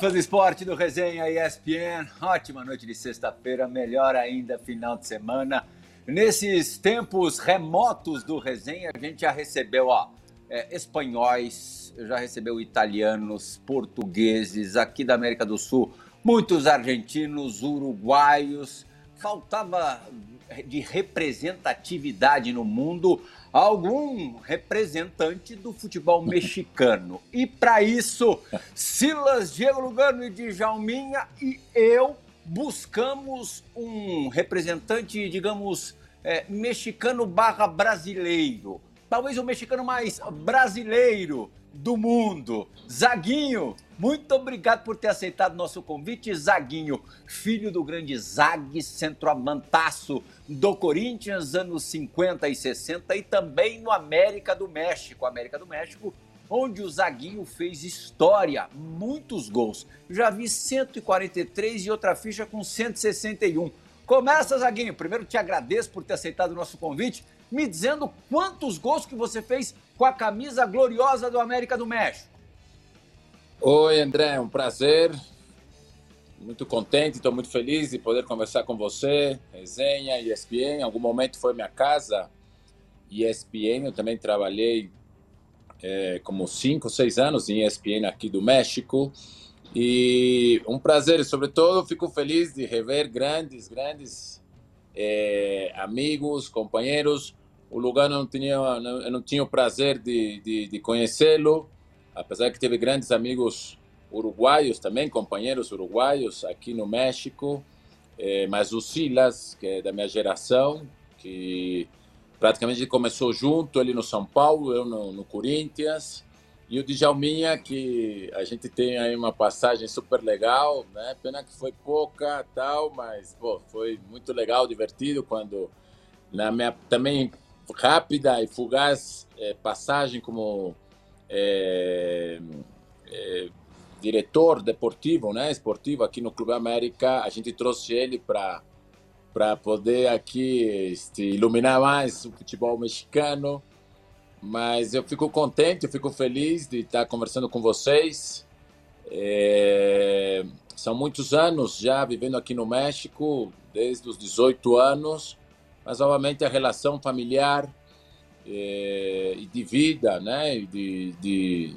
Fãs do esporte do Resenha ESPN. Ótima noite de sexta-feira, melhor ainda final de semana. Nesses tempos remotos do Resenha, a gente já recebeu ó, é, espanhóis, já recebeu italianos, portugueses, aqui da América do Sul, muitos argentinos, uruguaios. Faltava de representatividade no mundo algum representante do futebol mexicano. E para isso, Silas, Diego Lugano e Djalminha e eu buscamos um representante, digamos, é, mexicano barra brasileiro. Talvez o mexicano mais brasileiro do mundo. Zaguinho, muito obrigado por ter aceitado nosso convite. Zaguinho, filho do grande Zag, centroavantaço do Corinthians, anos 50 e 60, e também no América do México. América do México, onde o Zaguinho fez história, muitos gols. Já vi 143 e outra ficha com 161. Começa, Zaguinho. Primeiro te agradeço por ter aceitado o nosso convite, me dizendo quantos gols que você fez com a camisa gloriosa do América do México. Oi, André, é um prazer. Muito contente, estou muito feliz de poder conversar com você. Resenha, ESPN, em algum momento foi minha casa. ESPN, eu também trabalhei é, como cinco, seis anos em ESPN aqui do México. E um prazer, sobretudo fico feliz de rever grandes, grandes é, amigos, companheiros o Lugano não tinha, não, eu não tinha o prazer de, de, de conhecê-lo, apesar que teve grandes amigos uruguaios também, companheiros uruguaios aqui no México, é, mas o Silas, que é da minha geração, que praticamente começou junto, ele no São Paulo, eu no, no Corinthians, e o Djalminha, que a gente tem aí uma passagem super legal, né? Pena que foi pouca tal, mas pô, foi muito legal, divertido quando na minha também rápida e fugaz é, passagem como é, é, diretor deportivo, né, esportivo aqui no Clube América, a gente trouxe ele para para poder aqui este, iluminar mais o futebol mexicano. Mas eu fico contente, eu fico feliz de estar conversando com vocês. É, são muitos anos já vivendo aqui no México, desde os 18 anos mas obviamente a relação familiar e de vida, né, de, de,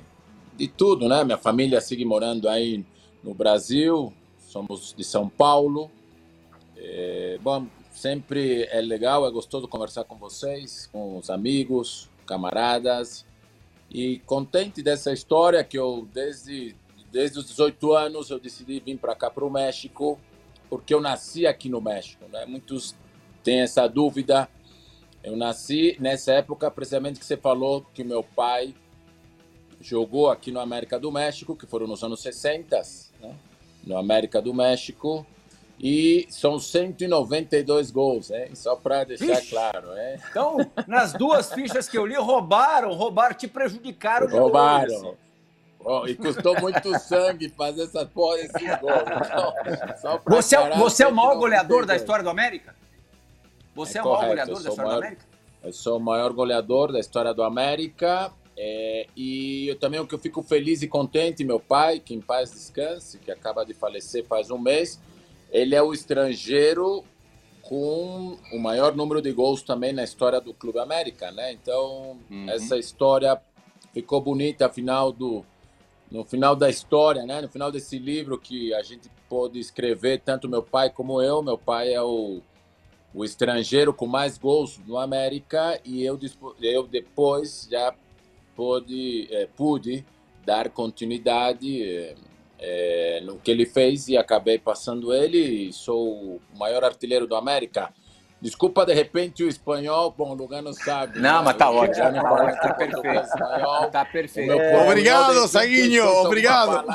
de tudo, né? Minha família segue morando aí no Brasil, somos de São Paulo. É, bom, sempre é legal, é gostoso conversar com vocês, com os amigos, camaradas, e contente dessa história que eu desde desde os 18 anos eu decidi vir para cá para o México porque eu nasci aqui no México, né? Muitos tem essa dúvida. Eu nasci nessa época, precisamente que você falou que meu pai jogou aqui no América do México, que foram nos anos 60, né? no América do México, e são 192 gols, hein? só para deixar Ixi. claro. Hein? Então, nas duas fichas que eu li, roubaram, roubaram, te prejudicaram. Roubaram. Oh, e custou muito sangue fazer essa porra desses gols. Então, você, é, você é o maior goleador da história do América? Você é, é o maior goleador da história maior, do América? Eu sou o maior goleador da história do América. É, e eu também o que eu fico feliz e contente, meu pai, que em paz descanse, que acaba de falecer faz um mês, ele é o estrangeiro com o maior número de gols também na história do Clube América, né? Então uhum. essa história ficou bonita, afinal do no final da história, né? No final desse livro que a gente pôde escrever tanto meu pai como eu. Meu pai é o o estrangeiro com mais gols no América e eu, eu depois já pude, é, pude dar continuidade é, é, no que ele fez e acabei passando ele e sou o maior artilheiro do América. Desculpa de repente o espanhol, bom, o Lugano sabe. Não, né? mas tá ótimo. Já não tá, tá perfeito. Espanhol, tá perfeito. É, obrigado, Saguinho, obrigado.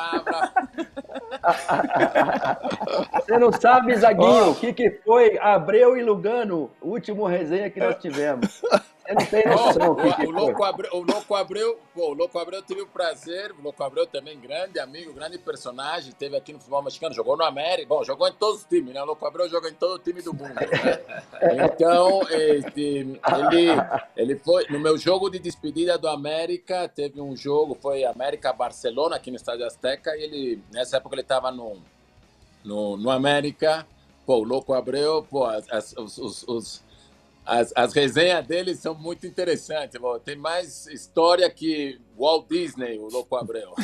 Você não sabe, Zaguinho, o oh. que, que foi Abreu e Lugano, último resenha que nós tivemos. Eu não tenho noção. Oh, o, o, Louco Abreu, o Louco Abreu, pô, o Louco Abreu teve o prazer, o Louco Abreu também grande amigo, grande personagem, teve aqui no futebol mexicano, jogou no América, bom, jogou em todos os times, né? O Louco Abreu jogou em todo o time do mundo, né? Então, este, ele, ele foi, no meu jogo de despedida do América, teve um jogo, foi América-Barcelona, aqui no Estádio Azteca, e ele, nessa época ele estava no, no, no América, pô, o Louco Abreu, pô, as, as, os, os as, as resenhas dele são muito interessantes. Tem mais história que Walt Disney, o Louco Abreu.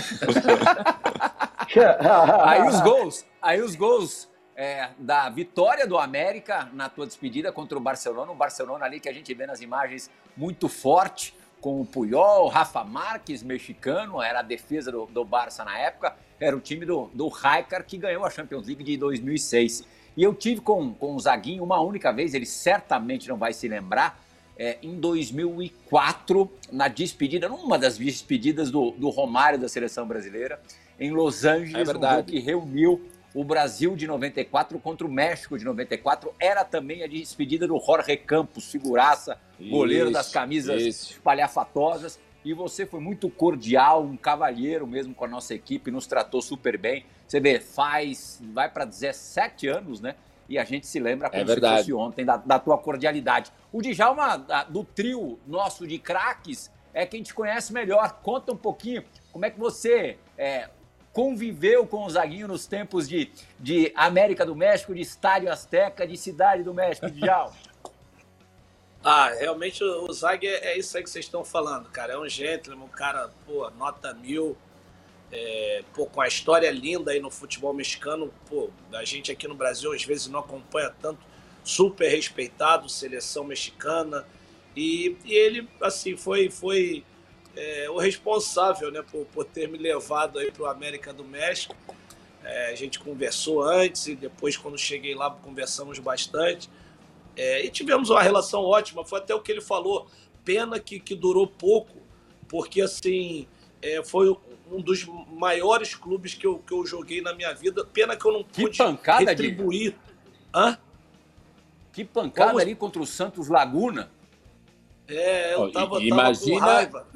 aí os gols, aí os gols é, da vitória do América na tua despedida contra o Barcelona, um Barcelona ali que a gente vê nas imagens muito forte, com o Puyol, Rafa Marques, mexicano, era a defesa do, do Barça na época, era o time do, do Raikar que ganhou a Champions League de 2006. E eu tive com, com o Zaguinho uma única vez, ele certamente não vai se lembrar, é, em 2004, na despedida, numa das despedidas do, do Romário da seleção brasileira, em Los Angeles, é um que reuniu o Brasil de 94 contra o México de 94. Era também a despedida do Jorge Campos, figuraça, goleiro das camisas isso. palhafatosas. E você foi muito cordial, um cavalheiro mesmo com a nossa equipe, nos tratou super bem. Você vê, faz, vai para 17 anos, né? E a gente se lembra como é se fosse ontem da, da, tua cordialidade. O Djalma, do trio nosso de craques, é quem te conhece melhor. Conta um pouquinho como é que você é, conviveu com o Zaguinho nos tempos de, de América do México, de Estádio Azteca, de Cidade do México, Djalma. Ah, realmente o Zag é, é isso aí que vocês estão falando, cara. É um gentleman, um cara, pô, nota mil. É, pô, com a história linda aí no futebol mexicano, pô, a gente aqui no Brasil às vezes não acompanha tanto, super respeitado, seleção mexicana. E, e ele, assim, foi, foi é, o responsável, né, por, por ter me levado aí pro América do México. É, a gente conversou antes e depois, quando cheguei lá, conversamos bastante. É, e tivemos uma relação ótima, foi até o que ele falou. Pena que, que durou pouco, porque assim é, foi um dos maiores clubes que eu, que eu joguei na minha vida. Pena que eu não pude que pancada, retribuir. Hã? Que pancada Como... ali contra o Santos Laguna. É, eu tava, imagina, tava com raiva.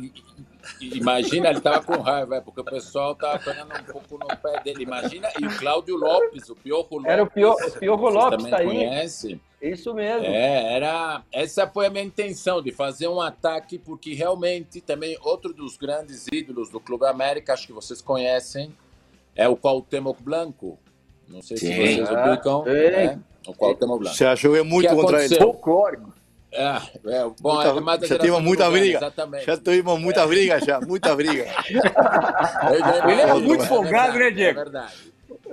Imagina, ele tava com raiva, é, porque o pessoal tava pegando um pouco no pé dele. Imagina, e o Cláudio Lopes, o Piojo Lopes. Era o Piojo, Piojo Lopes, também tá conhece. Isso mesmo. É, era, essa foi a minha intenção, de fazer um ataque, porque realmente também outro dos grandes ídolos do Clube América, acho que vocês conhecem, é o Cuauhtémoc Blanco. Não sei Sim. se vocês ubicam. Né? O Cuauhtémoc Blanco. Você achou que é muito contra ele. Folclórico. É, é, bom, muita, é mais já tivemos muita briga. Exatamente. Já tivemos muita é. briga, já, muita briga. ele é muito folgado, né, Diego? É verdade.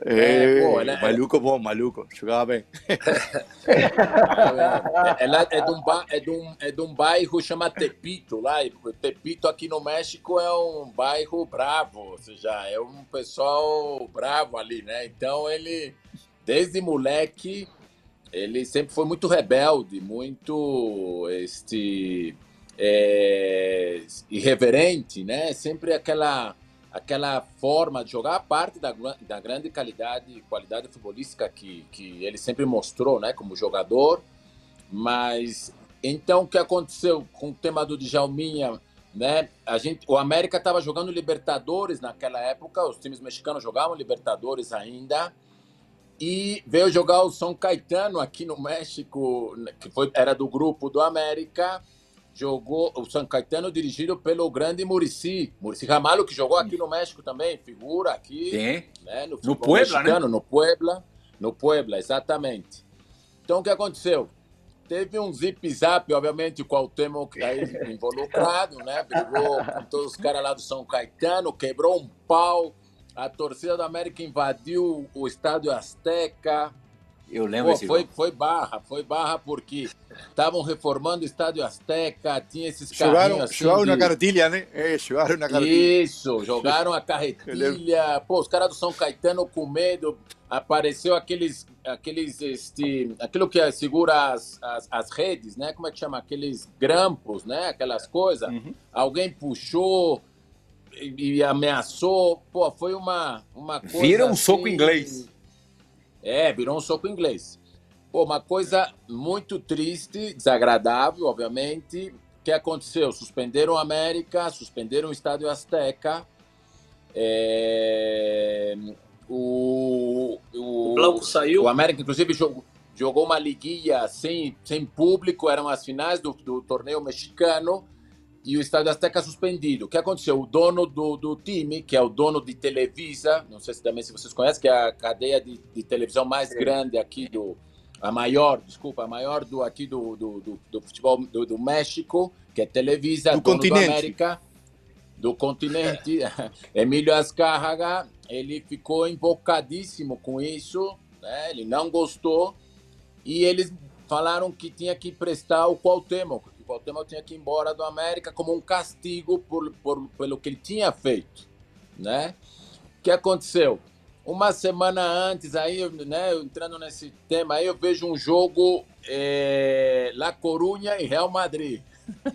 É, pô, ela, maluco bom, maluco, jogava bem. ela é de, um, é, de um, é de um bairro chama Tepito, lá. Tepito aqui no México é um bairro bravo, ou seja, é um pessoal bravo ali, né? Então ele, desde moleque, ele sempre foi muito rebelde, muito este é, irreverente, né? Sempre aquela aquela forma de jogar, a parte da, da grande qualidade qualidade futebolística que, que ele sempre mostrou, né? Como jogador, mas então o que aconteceu com o tema do Djalminha, né? A gente, o América estava jogando Libertadores naquela época, os times mexicanos jogavam Libertadores ainda e veio jogar o São Caetano aqui no México, que foi, era do grupo do América. Jogou o São Caetano dirigido pelo grande Murici, Murici Ramalho, que jogou aqui no México também, figura aqui. Sim. Né, no, no Puebla, mexicano, né? No Puebla, no Puebla, exatamente. Então o que aconteceu? Teve um zip-zap, obviamente, com o Cuauhtémoc aí involucrado, né? Brigou com todos os caras lá do São Caetano, quebrou um pau a torcida do América invadiu o estádio Azteca. Eu lembro Pô, foi, foi barra, foi barra porque estavam reformando o estádio Azteca, tinha esses jogaram, assim Jogaram de... na carretilha, né? É, jogaram na carretilha. Isso, jogaram a carretilha. Pô, os caras do São Caetano com medo. Apareceu aqueles, aqueles, este, aquilo que segura as, as, as redes, né? Como é que chama? Aqueles grampos, né? Aquelas coisas. Uhum. Alguém puxou, e, ameaçou. Pô, foi uma, uma coisa. Vira um assim, soco inglês. É, virou um soco inglês. Pô, uma coisa muito triste, desagradável, obviamente. que aconteceu? Suspenderam o América, suspenderam o Estádio Azteca. É, o, o, o Blanco saiu. O América, inclusive, jogou, jogou uma liguinha sem, sem público, eram as finais do, do torneio mexicano e o Estádio Azteca suspendido. O que aconteceu? O dono do, do time, que é o dono de Televisa, não sei se também se vocês conhecem, que é a cadeia de, de televisão mais grande aqui do, a maior, desculpa, a maior do aqui do, do, do, do futebol do, do, México, que é Televisa, do continente. do América, do continente, Emílio Azcárraga, ele ficou invocadíssimo com isso, né? ele não gostou, e eles falaram que tinha que prestar o Cuauhtémoc, Cuauhtémoc tinha que ir embora do América como um castigo por, por, pelo que ele tinha feito, né? O que aconteceu? Uma semana antes, aí, né, entrando nesse tema, aí eu vejo um jogo é, La Corunha e Real Madrid.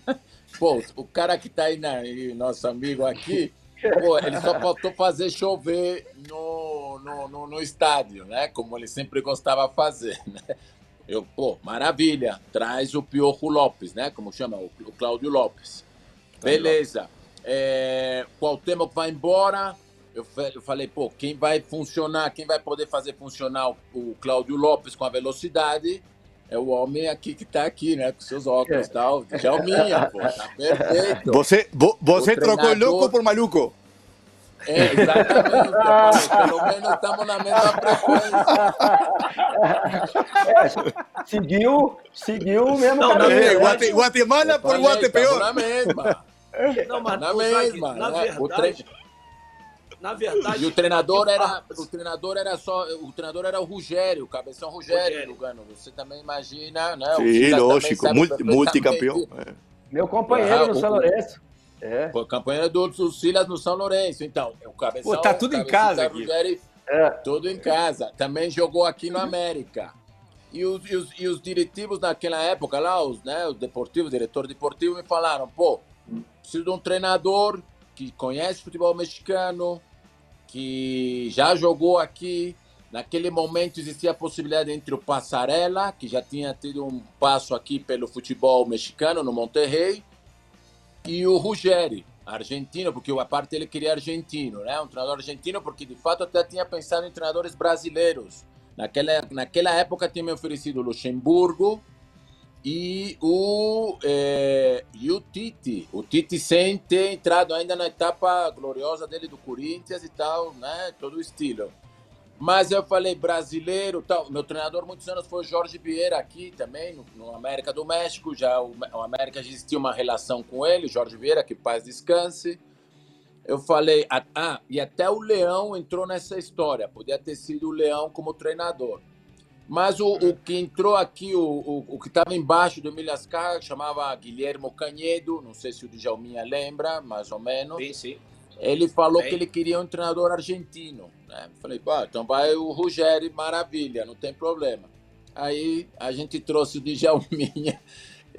Pô, o cara que tá aí, na, nosso amigo aqui, pô, ele só faltou fazer chover no, no, no, no estádio, né? Como ele sempre gostava de fazer, né? Eu, pô, maravilha, traz o Piojo Lopes, né? Como chama? O, o Cláudio Lopes. Beleza. É, qual tema que vai embora? Eu, eu falei, pô, quem vai funcionar, quem vai poder fazer funcionar o, o Cláudio Lopes com a velocidade é o homem aqui que está aqui, né? Com seus óculos e é. tal. Djalminha, pô, tá perfeito. Você, você trocou louco por maluco. É, exatamente. Pelo menos estamos na mesma frequência. É, seguiu, seguiu o mesmo não, caminho. É, Guate, Guatemala por Guatepeor. Na mesma. Não, mas na mesma. Na né? verdade, na verdade. E o treinador era, o treinador era só, o treinador era o Rogério, o cabeção Rogério, Lugano. Você também imagina, né? Sim, lógico, multi, multicampeão. É. Meu companheiro no São Lourenço. É. Companheiro do, do Silas no São Lourenço. Então, o cabeção. Pô, tá tudo em casa aqui. Rogério, é. Tudo em casa. Também jogou aqui no América. E os, e os, e os diretivos naquela época lá, os, né, os deportivos, diretor deportivo, me falaram: pô, preciso de um treinador que conhece futebol mexicano, que já jogou aqui. Naquele momento existia a possibilidade entre o Passarela, que já tinha tido um passo aqui pelo futebol mexicano no Monterrey, e o Ruggeri, argentino, porque a parte ele queria argentino, né? Um treinador argentino, porque de fato até tinha pensado em treinadores brasileiros. Naquela, naquela época tinha me oferecido o Luxemburgo e o, é, e o Tite. O Tite sem ter entrado ainda na etapa gloriosa dele do Corinthians e tal, né? Todo o estilo. Mas eu falei brasileiro, tal. Meu treinador muitos anos foi o Jorge Vieira aqui também, no, no América do México. Já o, o, América existia uma relação com ele, Jorge Vieira, que paz descanse. Eu falei, ah, e até o Leão entrou nessa história. Podia ter sido o Leão como treinador. Mas o, o que entrou aqui, o, o, o que estava embaixo do Emílio Ascar, chamava Guilhermo Canhedo, não sei se o Djalminha lembra, mais ou menos. Sim, sim. Ele falou Bem... que ele queria um treinador argentino. Né? Falei, pá, então vai o Ruggeri, maravilha, não tem problema. Aí a gente trouxe o Djalminha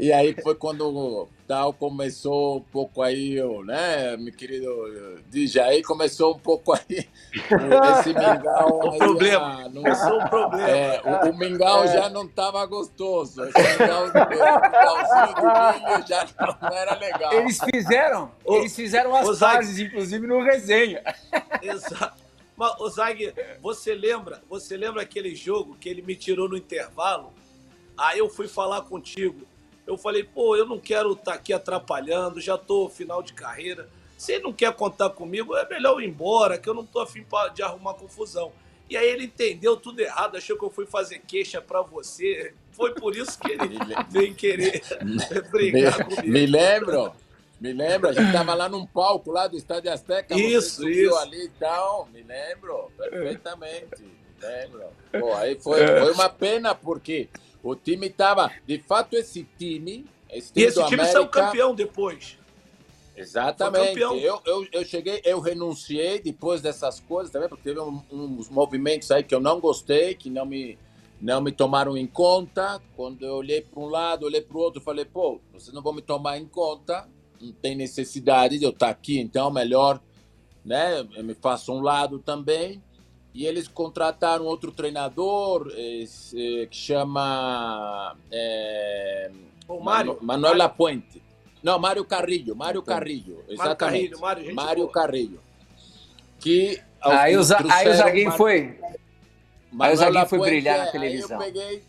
e aí foi quando o tal começou um pouco aí, né, meu querido DJ, aí começou um pouco aí esse mingau. o aí, problema, ah, não, começou um problema. É, o, o mingau é. já não estava gostoso, esse mingau, mingauzinho de milho já não era legal. Eles fizeram, o, eles fizeram as fases, inclusive no resenha. Exato. Mas, o Zag, você lembra, você lembra aquele jogo que ele me tirou no intervalo? Aí eu fui falar contigo eu falei, pô, eu não quero estar tá aqui atrapalhando, já estou final de carreira. Se ele não quer contar comigo, é melhor eu ir embora, que eu não estou afim de arrumar confusão. E aí ele entendeu tudo errado, achou que eu fui fazer queixa para você. Foi por isso que ele veio querer brigar me, comigo. Me lembro, me lembro, a gente estava lá num palco lá do Estádio Azteca. Isso, isso. ali e tal, me lembro, perfeitamente, me lembro. Pô, aí foi, foi uma pena, porque o time estava. De fato, esse time. Esse time e esse time América, saiu campeão depois. Exatamente. Eu, eu, eu cheguei, eu renunciei depois dessas coisas também, porque teve um, uns movimentos aí que eu não gostei, que não me, não me tomaram em conta. Quando eu olhei para um lado, olhei para o outro, falei, pô, vocês não vão me tomar em conta, não tem necessidade de eu estar aqui, então melhor, né? Eu me faço um lado também. E eles contrataram outro treinador esse, que chama é, o Mário. Manuel Lapuente. Não, Mário Carrilho, Mário então, Carrilho. Exatamente. Mário Carrilho, Mário, Mário Carrilho. Que aí, o, aí o Zaguinho foi. Aí o Zaguinho foi brilhar na televisão. Aí eu peguei,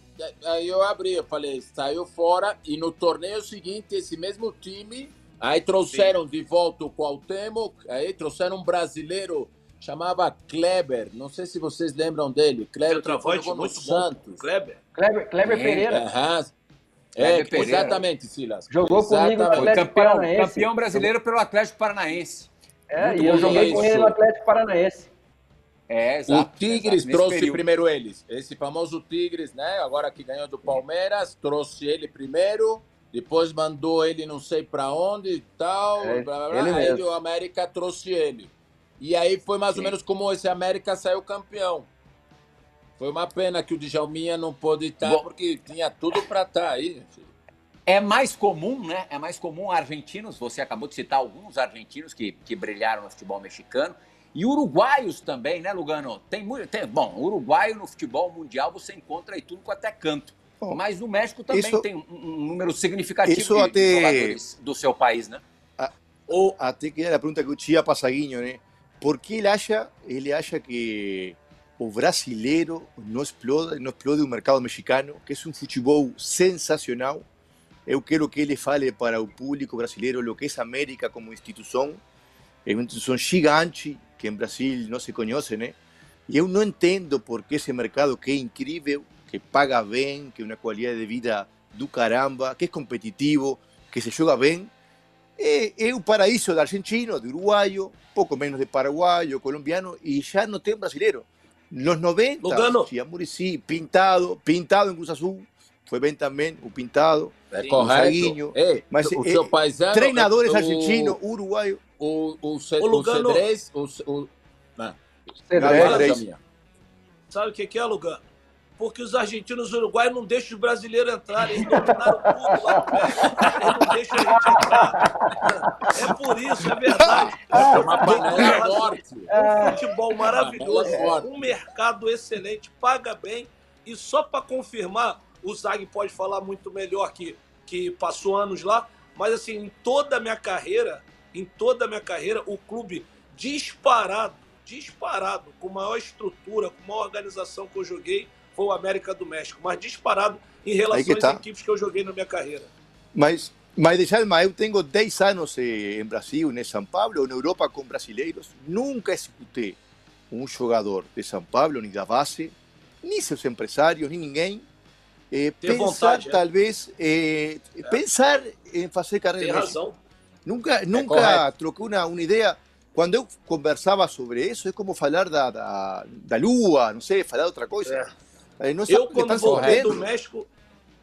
aí eu abri, eu falei, saiu fora e no torneio seguinte esse mesmo time, aí trouxeram Sim. de volta o Cuauhtémoc, aí trouxeram um brasileiro chamava Kleber, não sei se vocês lembram dele, Kleber jogou no Santos. Kleber. Kleber, Kleber Pereira. Aham. É, exatamente, Silas. Jogou exatamente. comigo no Atlético campeão, Paranaense. Campeão brasileiro pelo Atlético Paranaense. É, Muito e eu joguei com ele no Atlético Paranaense. É, exato, o Tigres exato, trouxe primeiro eles. Esse famoso Tigres, né? Agora que ganhou do Palmeiras, trouxe ele primeiro. Depois mandou ele não sei para onde e tal. É, blá, blá, blá. Aí o América trouxe ele. E aí foi mais Sim. ou menos como esse América saiu campeão. Foi uma pena que o Djalminha não pôde estar, Bom, porque tinha tudo para estar aí. É mais comum, né? É mais comum argentinos, você acabou de citar alguns argentinos que, que brilharam no futebol mexicano. E uruguaios também, né, Lugano? Tem muito. Tem, bom, uruguaio no futebol mundial você encontra aí tudo com até canto. Bom, Mas no México também isso, tem um, um, número significativo isso de, até, de jogadores do seu país, né? A, ou, até que era a pergunta que eu tinha para Saguinho, né? Por que ele acha, ele acha que o brasileiro não explode, não explode o mercado mexicano, que é um futebol sensacional? Eu quero que ele fale para o público brasileiro o que é América como instituição. É uma instituição gigante, que em Brasil não se conhece, né? E eu não entendo por que esse mercado que é incrível, que paga bem, que é uma qualidade de vida do caramba, que é competitivo, que se joga bem, É, é o paraíso de argentino, de uruguayo, pouco menos de paraguayo, colombiano, e já não tem brasileiro. Nos 90, no sí, pintado, pintado em Cruz Azul, foi bem também, o pintado, o mas treinadores é, argentinos, uruguaios. O, o, o, o Cedrez, o... o, o, Sabe o que é, Lugano? Porque os argentinos e os uruguaios não deixam os brasileiros entrarem. Eles dominaram tudo lá Eles não deixam a gente entrar. É por isso, é verdade. É uma panela forte. Um futebol maravilhoso, um mercado excelente, paga bem. E só para confirmar, o Zag pode falar muito melhor que, que passou anos lá, mas assim, em toda a minha carreira, em toda a minha carreira, o clube disparado, disparado, com maior estrutura, com maior organização que eu joguei, foi o América do México, mas disparado em relação tá. às equipes que eu joguei na minha carreira. Mas, mas mais, eu tenho 10 anos em Brasil, em São Paulo, na Europa com brasileiros, nunca escutei um jogador de São Paulo, nem da base, nem seus empresários, nem ninguém, eh, pensar vontade, talvez, eh, é. pensar em fazer carreira. Tem razão. Nunca, nunca é troquei uma, uma ideia. Quando eu conversava sobre isso, é como falar da, da, da lua, não sei, falar outra coisa. É. Não eu, quando voltei do México,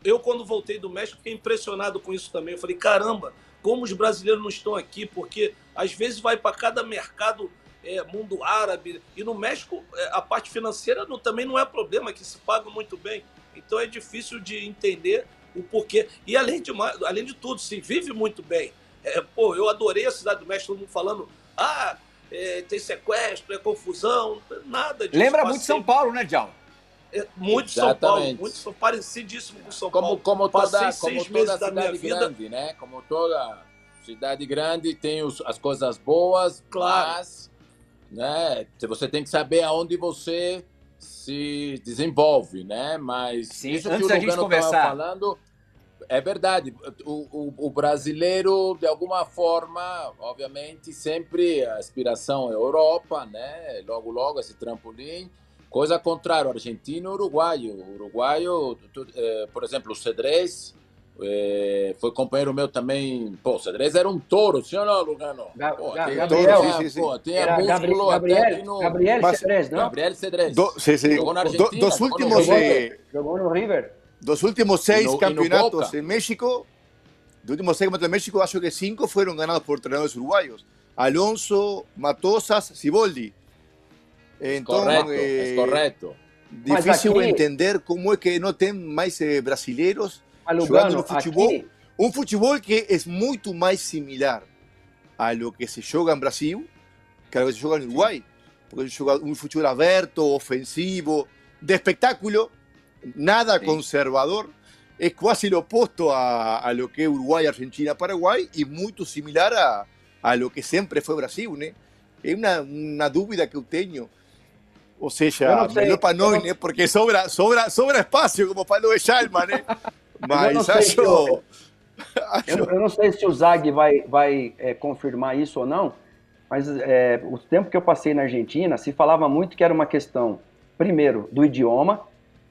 eu, quando voltei do México, fiquei impressionado com isso também. Eu falei, caramba, como os brasileiros não estão aqui, porque às vezes vai para cada mercado é, mundo árabe, e no México é, a parte financeira não, também não é problema, que se paga muito bem. Então é difícil de entender o porquê. E além de, além de tudo, se vive muito bem. É, pô, eu adorei a Cidade do México, todo mundo falando, ah, é, tem sequestro, é confusão, nada disso. Lembra muito São Paulo, né, John? É, muito Exatamente. São Paulo, muito São parecidíssimo com São como, Paulo. Como toda, como toda cidade grande, né? Como toda cidade grande tem os, as coisas boas, claro. mas né, você tem que saber aonde você se desenvolve, né? Mas Sim, isso que o Lugano estava falando é verdade. O, o, o, brasileiro, de alguma forma, obviamente, sempre a aspiração é Europa, né? Logo, logo, esse trampolim. Coisa contrária, argentino e uruguaio. Uruguaio, tu, eh, por exemplo, o Cedrez, eh, foi companheiro meu também. Pô, o Cedrez era um touro, sim ou não, Lugano? Ga pô, Gabriel, touro, sim, sim, Pô, tinha músculo Gabriel, até no... Gabriel Cedrez, não? Gabriel Cedrez. Do, sim, sim. Jogou na Argentina. Do, dos últimos... Jogou, eh, jogou no River. Dos últimos seis no, campeonatos en México, dos últimos seis campeonatos en México, acho que cinco fueron ganados por entrenadores uruguayos. Alonso, Matosas, Siboldi. Entonces, correcto, eh, es correcto. Difícil aquí, entender cómo es que no tienen más eh, brasileños jugando no futebol. Un futebol que es mucho más similar a lo que se juega en Brasil que a lo que se juega en Uruguay. Porque es un futebol abierto, ofensivo, de espectáculo, nada sí. conservador. es casi lo opuesto a, a, lo que es Uruguay, Argentina, Paraguay y muy similar a, a lo que siempre fue Brasil, ¿no? Es una, una dúvida que yo tengo. O sea, no melhor para nós, né? Porque sobra, sobra, sobra espaço, como falou o Chalma, né? Mas eu acho... Eu, eu, eu, não sei se o Zag vai, vai é, confirmar isso ou não, mas é, o tempo que eu passei na Argentina, se falava muito que era uma questão, primeiro, do idioma,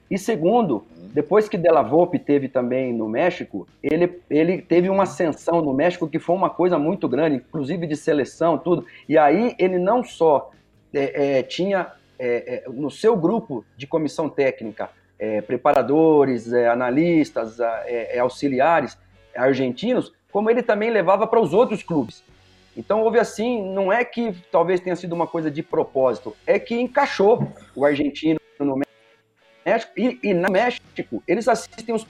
e segundo, depois que Della Volpe teve também no México, ele, ele teve uma ascensão no México que foi uma coisa muito grande, inclusive de seleção, tudo. E aí ele não só é, é, tinha é, é no seu grupo de comissão técnica é, preparadores, é, analistas, auxiliares argentinos, como ele também levava para os outros clubes. Então houve assim, não é que talvez tenha sido uma coisa de propósito, é que encaixou o argentino no México e, e na México eles assistem os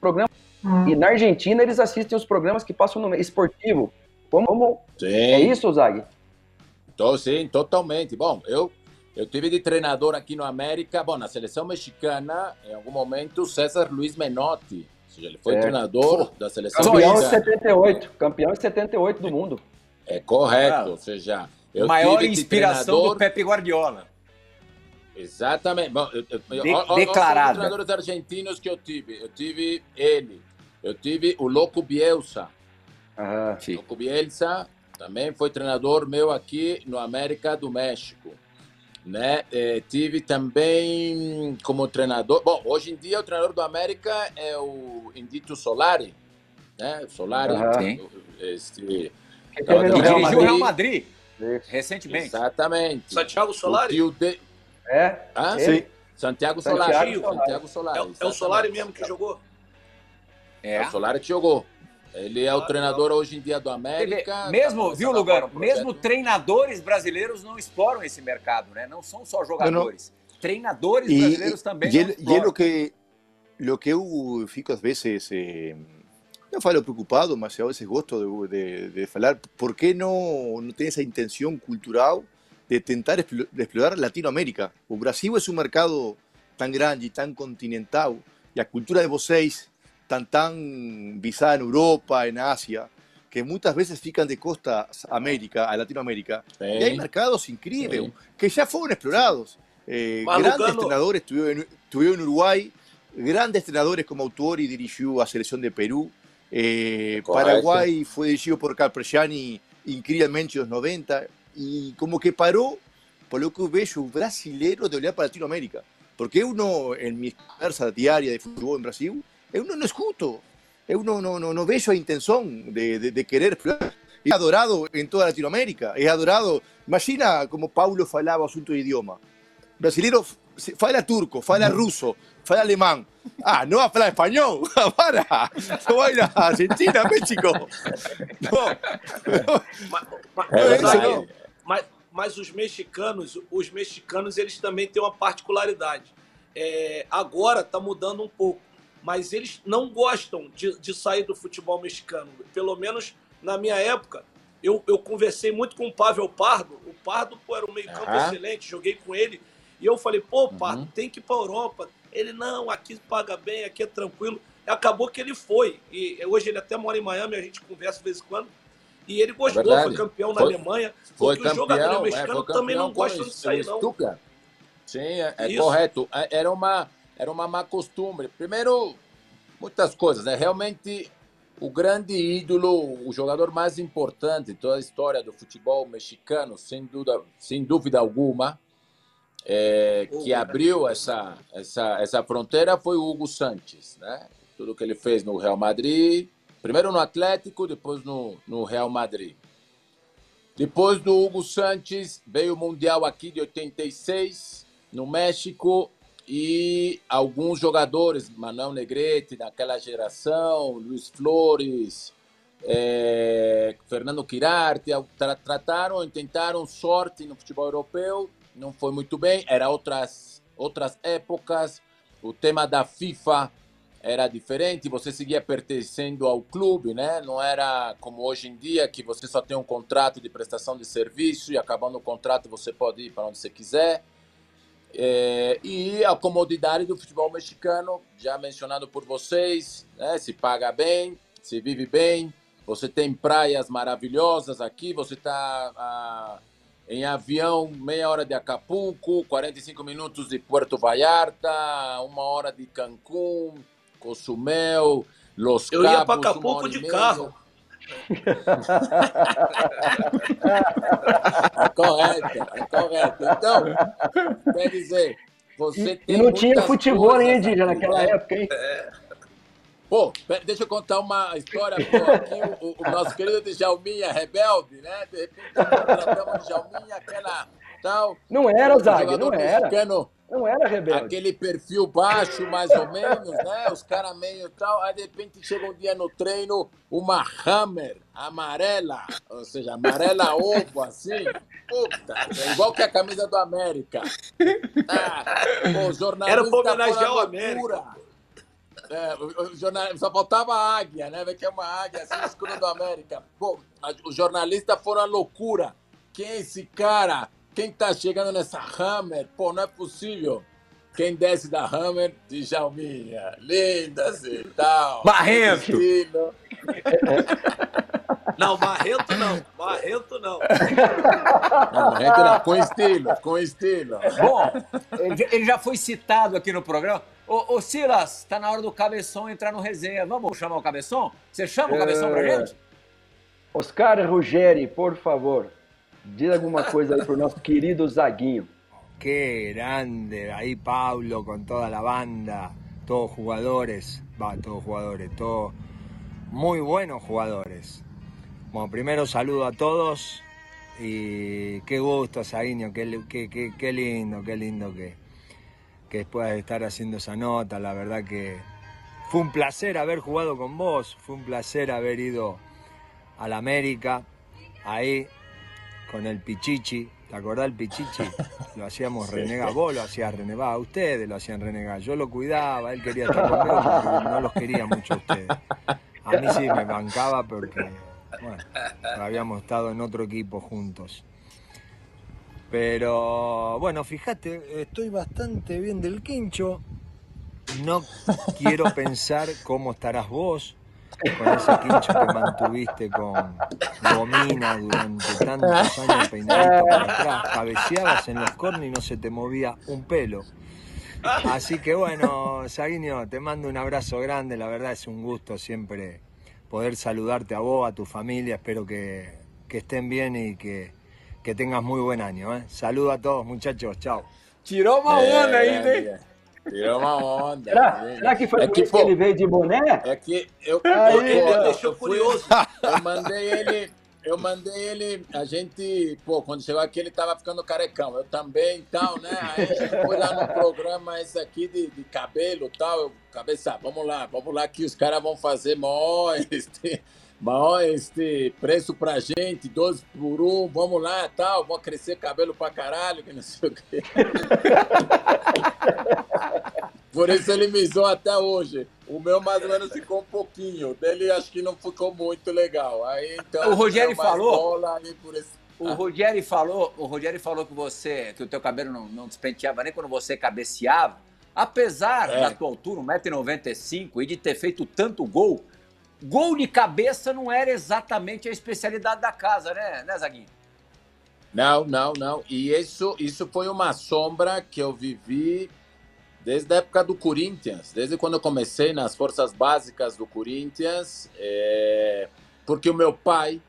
programas hum. e na Argentina eles assistem os programas que passam no esportivo. Como, como é isso, Zag? Então, sim, totalmente. Bom, eu eu tive de treinador aqui no América, bom, na seleção mexicana, em algum momento, César Luiz Menotti. Ou seja, ele foi é. treinador da seleção campeão mexicana. Campeão em 78, campeão em 78 do mundo. É correto, ah, ou seja, eu maior inspiração treinador... do Pepe Guardiola. Exatamente. Bom, eu, eu, De, declarado. Os treinadores argentinos que eu tive, eu tive ele, eu tive o Loco Bielsa. Ah, sim. Loco Bielsa também foi treinador meu aqui no América do México. Né? É, tive também como treinador. Bom, hoje em dia o treinador do América é o Indito Solari, né? Solari, uhum. este, que dirigiu o Real Madrid recentemente. Exatamente. Santiago Solari? O de... É? Ah, sim. Santiago Solari. Santiago, Santiago Solari. É, é, o Solari mesmo que jogou? É. é o Solari que jogou. Ele é o treinador hoje em dia do América. Mesmo, tá viu, Lugano? Mesmo treinadores brasileiros não exploram esse mercado, né? Não são só jogadores. Não, não. Treinadores y, brasileiros também. E, e, e é o que, lo que eu fico às vezes. Eh, não falo preocupado, mas a vezes gosto de, de, de falar por que não, não tem essa intenção cultural de tentar explorar Latinoamérica. O Brasil é um mercado tão grande, tão continental, e a cultura de vocês tan, tan visada en Europa, en Asia, que muchas veces fican de costa a América, a Latinoamérica. Y hay mercados increíbles que ya fueron explorados. Eh, grandes entrenadores estuvieron en, Uruguay, grandes entrenadores como Autori dirigió a Selección de Perú. Eh, Paraguay fue dirigido por Calpreciani increíblemente en los 90 y como que paró por lo que veo brasilero de olhar para Latinoamérica. Porque uno, en mi conversa diaria de fútbol en Brasil, eu não, não escuto, eu não, não, não, não vejo a intenção de, de, de querer. É adorado em toda a Latinoamérica, é adorado. Imagina como Paulo falava o assunto de idioma. O brasileiro fala turco, fala russo, fala alemão. Ah, não vai falar espanhol? Para! Não vai na Argentina, México. Não. Mas, mas, é mas, mas, os mexicanos, os mexicanos, eles também têm uma particularidade. É, agora está mudando um pouco mas eles não gostam de, de sair do futebol mexicano. Pelo menos na minha época, eu, eu conversei muito com o Pavel Pardo. O Pardo pô, era um meio-campo uhum. excelente, joguei com ele. E eu falei, pô, Pardo, uhum. tem que ir para Europa. Ele, não, aqui paga bem, aqui é tranquilo. E acabou que ele foi. E hoje ele até mora em Miami, a gente conversa de vez em quando. E ele gostou, é foi campeão na foi, Alemanha. Foi campeão, os jogadores mexicanos é, também não gostam de sair, não. Sim, é, é correto. É, era uma era uma má costumbre. Primeiro, muitas coisas, né? Realmente, o grande ídolo, o jogador mais importante em toda a história do futebol mexicano, sem dúvida, sem dúvida alguma, é, que abriu essa, essa, essa fronteira foi o Hugo Sanches, né? Tudo que ele fez no Real Madrid, primeiro no Atlético, depois no, no Real Madrid. Depois do Hugo Sanches, veio o Mundial aqui de 86, no México, e alguns jogadores, Manuel Negrete, naquela geração, Luiz Flores, é, Fernando Quirarte, tra trataram tentaram sorte no futebol europeu, não foi muito bem, era outras, outras épocas, o tema da FIFA era diferente, você seguia pertencendo ao clube, né? Não era como hoje em dia que você só tem um contrato de prestação de serviço e acabando o contrato você pode ir para onde você quiser. É, e a comodidade do futebol mexicano, já mencionado por vocês, né? se paga bem, se vive bem, você tem praias maravilhosas aqui, você está em avião, meia hora de Acapulco, 45 minutos de Puerto Vallarta, uma hora de Cancún, Cozumel, Los Eu Cabos. ia para Acapulco de carro. é correto, é correto. Então, quer dizer, você e, tem. E não tinha futebol, hein, Edilha, naquela né? época, hein? Pô, deixa eu contar uma história boa aqui. O, o nosso querido Djalminha, rebelde, né? De repente, contratamos o Djalminha, aquela tal. Não era, Zag, jogador não era. mexicano, Não era rebelde. Aquele perfil baixo, mais ou menos, né? Os caras meio tal. Aí, de repente, chega um dia no treino, uma Hammer amarela, ou seja, amarela ovo, assim. Puta, é igual que a camisa do América. Ah, o jornalista Era pra homenagear o América. loucura. É, o, o jornal, só faltava a águia, né? Vê que é uma águia assim, no escuro do América. Pô, a- os jornalistas foram a loucura. Quem é esse cara? Quem tá chegando nessa Hammer? Pô, não é possível. Quem desce da Hammer? Djalminha. Linda assim, tal. Barrento. Não, Barreto não. Barreto não. Não, Barreto não, com estilo, com estilo. Bom, ele já- ele já foi citado aqui no programa. Ô, ô Silas, tá na hora do Cabeção entrar no resenha. Vamos chamar o Cabeção? Você chama o Cabeção pra É. gente? Oscar Ruggeri, por favor, diz alguma coisa aí pro nosso querido Zaguinho. Qué grande, ahí Pablo con toda la banda, todos jugadores, va, todos jugadores, todos muy buenos jugadores. Bueno, primero saludo a todos y qué gusto, Saguinho, qué, li- qué, qué- qué lindo, qué lindo que, que puedas estar haciendo esa nota, la verdad que fue un placer haber jugado con vos, fue un placer haber ido a América, ahí con el Pichichi. ¿Te acordás del Pichichi? Lo hacíamos renegar. Vos lo hacías renegar. Ustedes lo hacían renegar. Yo lo cuidaba. Él quería estar conmigo porque no los quería mucho a ustedes. A mí sí me bancaba porque, bueno, habíamos estado en otro equipo juntos. Pero, bueno, fíjate, estoy bastante bien del quincho. No quiero pensar cómo estarás vos con ese quincho que mantuviste con Gomina durante tantos años peinadito para atrás. Cabeceabas en los cornes y no se te movía un pelo. Así que bueno, Saguinho, te mando un abrazo grande. La verdad es un gusto siempre poder saludarte a vos, a tu familia. Espero que, que estén bien y que, que tengas muy buen año. ¿eh? Saludo a todos, muchachos. Chao. Tirou uma Tirou uma onda. Será, será que foi É por que, isso que pô, ele veio de boné? É que eu, Aí, eu, Ele eu, deixou eu fui- curioso. eu mandei ele, eu mandei ele, a gente, pô, quando chegou aqui ele tava ficando carecão, eu também e tal, né? Aí a gente foi lá no programa esse aqui de, de cabelo e tal, eu, cabeça, vamos lá, vamos lá que os caras vão fazer este, maior este preço pra gente, 12 por um, vamos lá tal, vão crescer cabelo pra caralho, que não sei o quê. Por isso ele me zoa até hoje. O meu mais ou menos ficou um pouquinho. O dele acho que não ficou muito legal. Aí, então, O Rogério mais falou- bola aí por esse- O Rogério falou, o Rogério falou que você, que o teu cabelo não, não despenteava nem quando você cabeceava. Apesar É. da tua altura, 1,95m, e de ter feito tanto gol, gol de cabeça não era exatamente a especialidade da casa, né, né Zaguinho? Não, não, não. E isso, isso foi uma sombra que eu vivi desde a época do Corinthians, desde quando eu comecei nas forças básicas do Corinthians, é, porque o meu pai,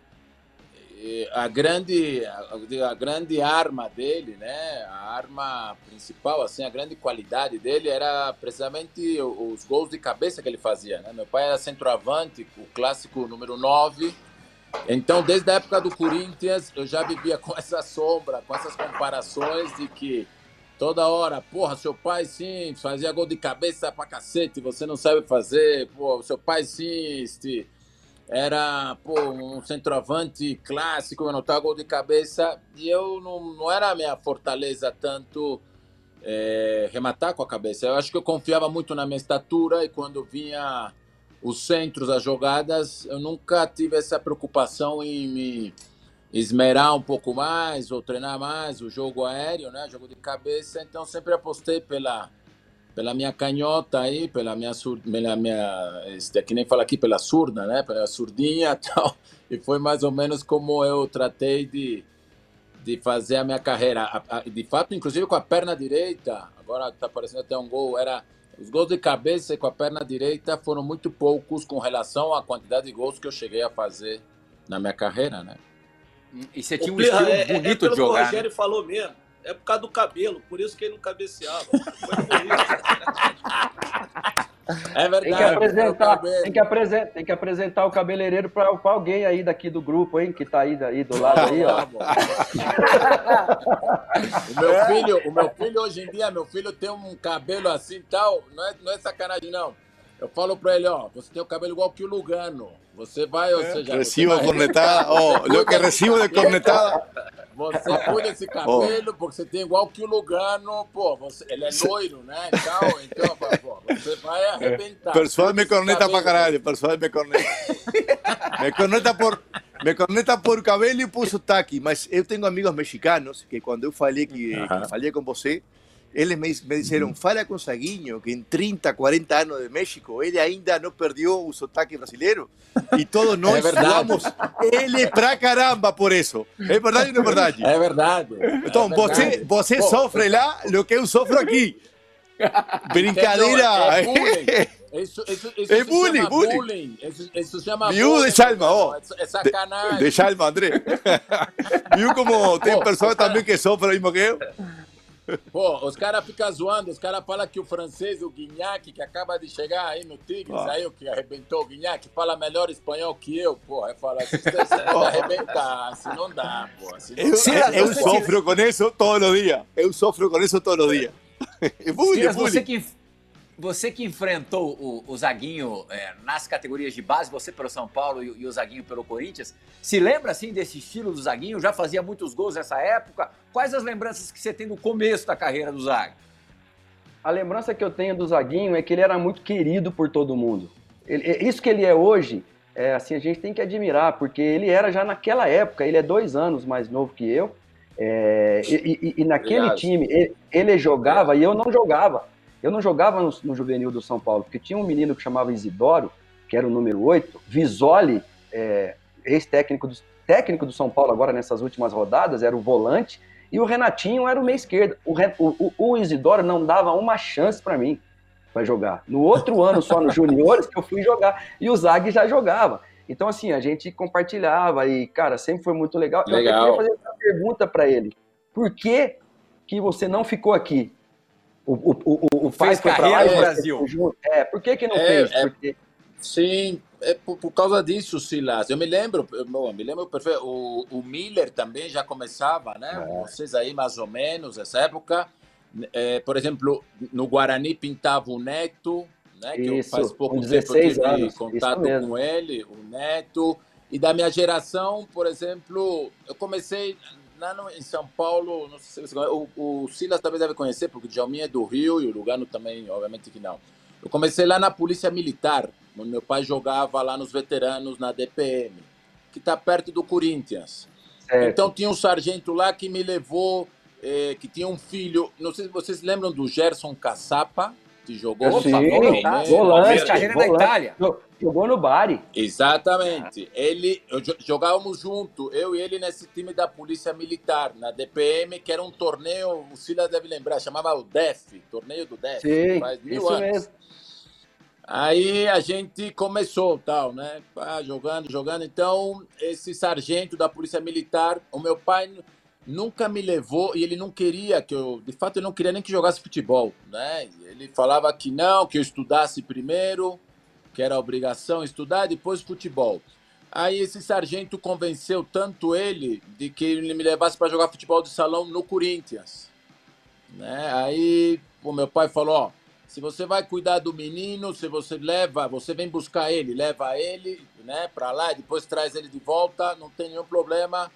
a grande, a, grande arma dele, né, a arma principal, assim, a grande qualidade dele era precisamente os gols de cabeça que ele fazia, né? Meu pai era centroavante, o clássico número 9, então, desde a época do Corinthians, eu já vivia com essa sombra, com essas comparações de que toda hora, porra, seu pai sim fazia gol de cabeça pra cacete, você não sabe fazer, pô, seu pai sim este, era pô, um centroavante clássico, anotar gol de cabeça, e eu não, não era a minha fortaleza tanto é, rematar com a cabeça. Eu acho que eu confiava muito na minha estatura e quando vinha os centros, as jogadas, eu nunca tive essa preocupação em me esmerar um pouco mais ou treinar mais o jogo aéreo, né? Jogo de cabeça. Então sempre apostei pela pela minha canhota aí, pela minha pela minha este, que nem fala aqui pela surda, né? Pela surdinha, tal. E foi mais ou menos como eu tratei de de fazer a minha carreira. De fato, inclusive com a perna direita. Agora está aparecendo até um gol. Era os gols de cabeça com a perna direita foram muito poucos com relação à quantidade de gols que eu cheguei a fazer na minha carreira, né? E você tinha um estilo é, bonito é, é de jogar. O Rogério né? falou mesmo. É por causa do cabelo, por isso que ele não cabeceava. É verdade. Tem que apresentar, tem que apresentar, tem que apresentar o cabeleireiro para alguém aí daqui do grupo, hein, que está aí, aí do lado aí, ó. o meu filho, o meu filho hoje em dia, meu filho tem um cabelo assim tal, não é, não é sacanagem não. Eu falo para ele, ó, você tem o cabelo igual que o Lugano. Você vai, ou seja, recibo cornetada, ó, oh, lo que recibo de cornetada. Você cuida esse cabelo, oh. porque você tem igual que o Lugano, pô, você, ele é loiro, né? Então, então pô, você vai arrebentar. Pessoal me corneta para caralho, pessoal me corneta. me corneta por me corneta por cabelo e por sotaque, mas eu tenho amigos mexicanos que quando eu falei que, uh -huh. que falei com você, eles me, me disseram, fala com Saguinho, que em 30, 40 anos de México, ele ainda não perdeu o sotaque brasileiro. E todos nós é falamos ele pra caramba por isso. É verdade ou não é verdade? É verdade. Então, é verdade. você, você Pô, sofre lá o que eu sofro aqui. Brincadeira. É, bullying. Isso, isso, isso é bullying, bullying. bullying. Isso, isso se chama Viu, bullying. Chalma, ó. É sacanagem. De, de Chalma, André. Viu como tem pessoas também que sofrem o mesmo que eu? Pô, os caras ficam zoando, os caras falam que o francês, o Guignac, que acaba de chegar aí no Tigres, ah. aí o que arrebentou o Guignac, fala melhor espanhol que eu, pô. Eu falo assim, arrebentar, assim não dá, pô. Assim eu, dá, eu, eu sofro com isso todos os dias. Eu sofro com isso todos os dias. É bullying, Você que você que enfrentou o, o Zaguinho é, nas categorias de base, você pelo São Paulo e, e, o Zaguinho pelo Corinthians, se lembra assim desse estilo do Zaguinho? Já fazia muitos gols nessa época? Quais as lembranças que você tem do começo da carreira do Zaguinho? A lembrança que eu tenho do Zaguinho é que ele era muito querido por todo mundo. Ele, é, isso que ele é hoje, é, assim, a gente tem que admirar, porque ele era já naquela época, ele é dois anos mais novo que eu, é, e, e, e, naquele Obrigado. time ele, ele jogava e eu não jogava. Eu não jogava no, no, juvenil do São Paulo, porque tinha um menino que chamava Isidoro, que era o número 8, Visoli, é, ex-técnico do, técnico do São Paulo agora nessas últimas rodadas, era o volante, e o Renatinho era o meio esquerdo. O, o, o Isidoro não dava uma chance para mim para jogar. No outro ano, só nos juniores, que eu fui jogar, e o Zag já jogava. Então, assim, a gente compartilhava e, cara, sempre foi muito legal. legal. Eu queria fazer uma pergunta para ele. Por que, que você não ficou aqui? O, o, o, o pai foi para lá no Brasil. É, por que, que não é, fez? É, Porque... Sim, é por, por, causa disso, Silas. Eu me lembro, eu me lembro perfeito. O, o Miller também já começava, né? É. Vocês aí mais ou menos nessa época. É, por exemplo, no Guarani pintava o Neto, né? Que Isso, faz pouco tempo eu tive anos, contato com ele, o Neto. E da minha geração, por exemplo, eu comecei lá no, em São Paulo, não sei se você conhece, o, o Silas também deve conhecer, porque o Djalminha é do Rio e o Lugano também, obviamente que não. Eu comecei lá na Polícia Militar, onde meu pai jogava lá nos veteranos na DPM, que está perto do Corinthians. Certo. Então tinha um sargento lá que me levou, eh, que tinha um filho, não sei se vocês lembram do Gerson Caçapa, que jogou Sim, volante, carreira volante. da Itália. Jogou no Bari. Exatamente. Ele, jogávamos junto, eu e ele nesse time da Polícia Militar, na DPM, que era um torneio, o Silas deve lembrar, chamava o DEF, torneio do DEF. Sim, faz mil isso anos. mesmo. Aí a gente começou, tal, né? Ah, jogando, jogando. Então, esse sargento da Polícia Militar, o meu pai nunca me levou e ele não queria que eu, de fato, ele não queria nem que jogasse futebol, né? Ele falava que não, que eu estudasse primeiro, que era obrigação estudar, depois futebol. Aí esse sargento convenceu tanto ele de que ele me levasse para jogar futebol de salão no Corinthians, né? Aí o meu pai falou, ó, se você vai cuidar do menino, se você leva, você vem buscar ele, leva ele, né, para lá, depois traz ele de volta, não tem nenhum problema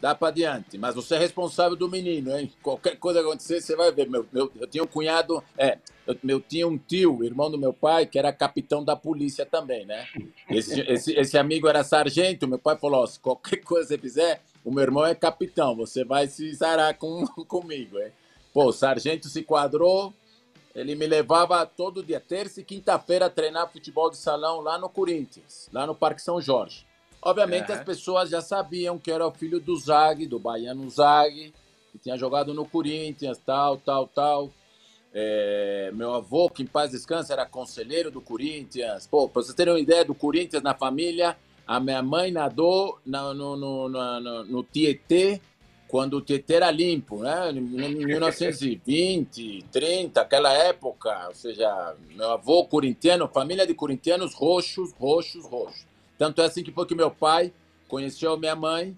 dá para adiante. Mas você é responsável do menino, hein? Qualquer coisa acontecer, você vai ver. Meu, meu, eu tinha um cunhado, é, eu, eu tinha um tio, irmão do meu pai, que era capitão da polícia também, né? Esse, esse, esse amigo era sargento, meu pai falou: se qualquer coisa você fizer, o meu irmão é capitão, você vai se zarar com, comigo. Hein? Pô, o sargento se quadrou, ele me levava todo dia, terça e quinta-feira, a treinar futebol de salão lá no Corinthians, lá no Parque São Jorge. Obviamente as pessoas já sabiam que era o filho do Zag, do baiano Zag, que tinha jogado no Corinthians, tal, tal, tal. É, meu avô, que em paz descansa, era conselheiro do Corinthians. Pô, pra vocês terem uma ideia do Corinthians na família, a minha mãe nadou no, no, no, no, no Tietê, quando o Tietê era limpo, né? Em 1920, 30, aquela época. Ou seja, meu avô corintiano, família de corintianos roxos, roxos, roxos. Tanto é assim que foi que meu pai conheceu minha mãe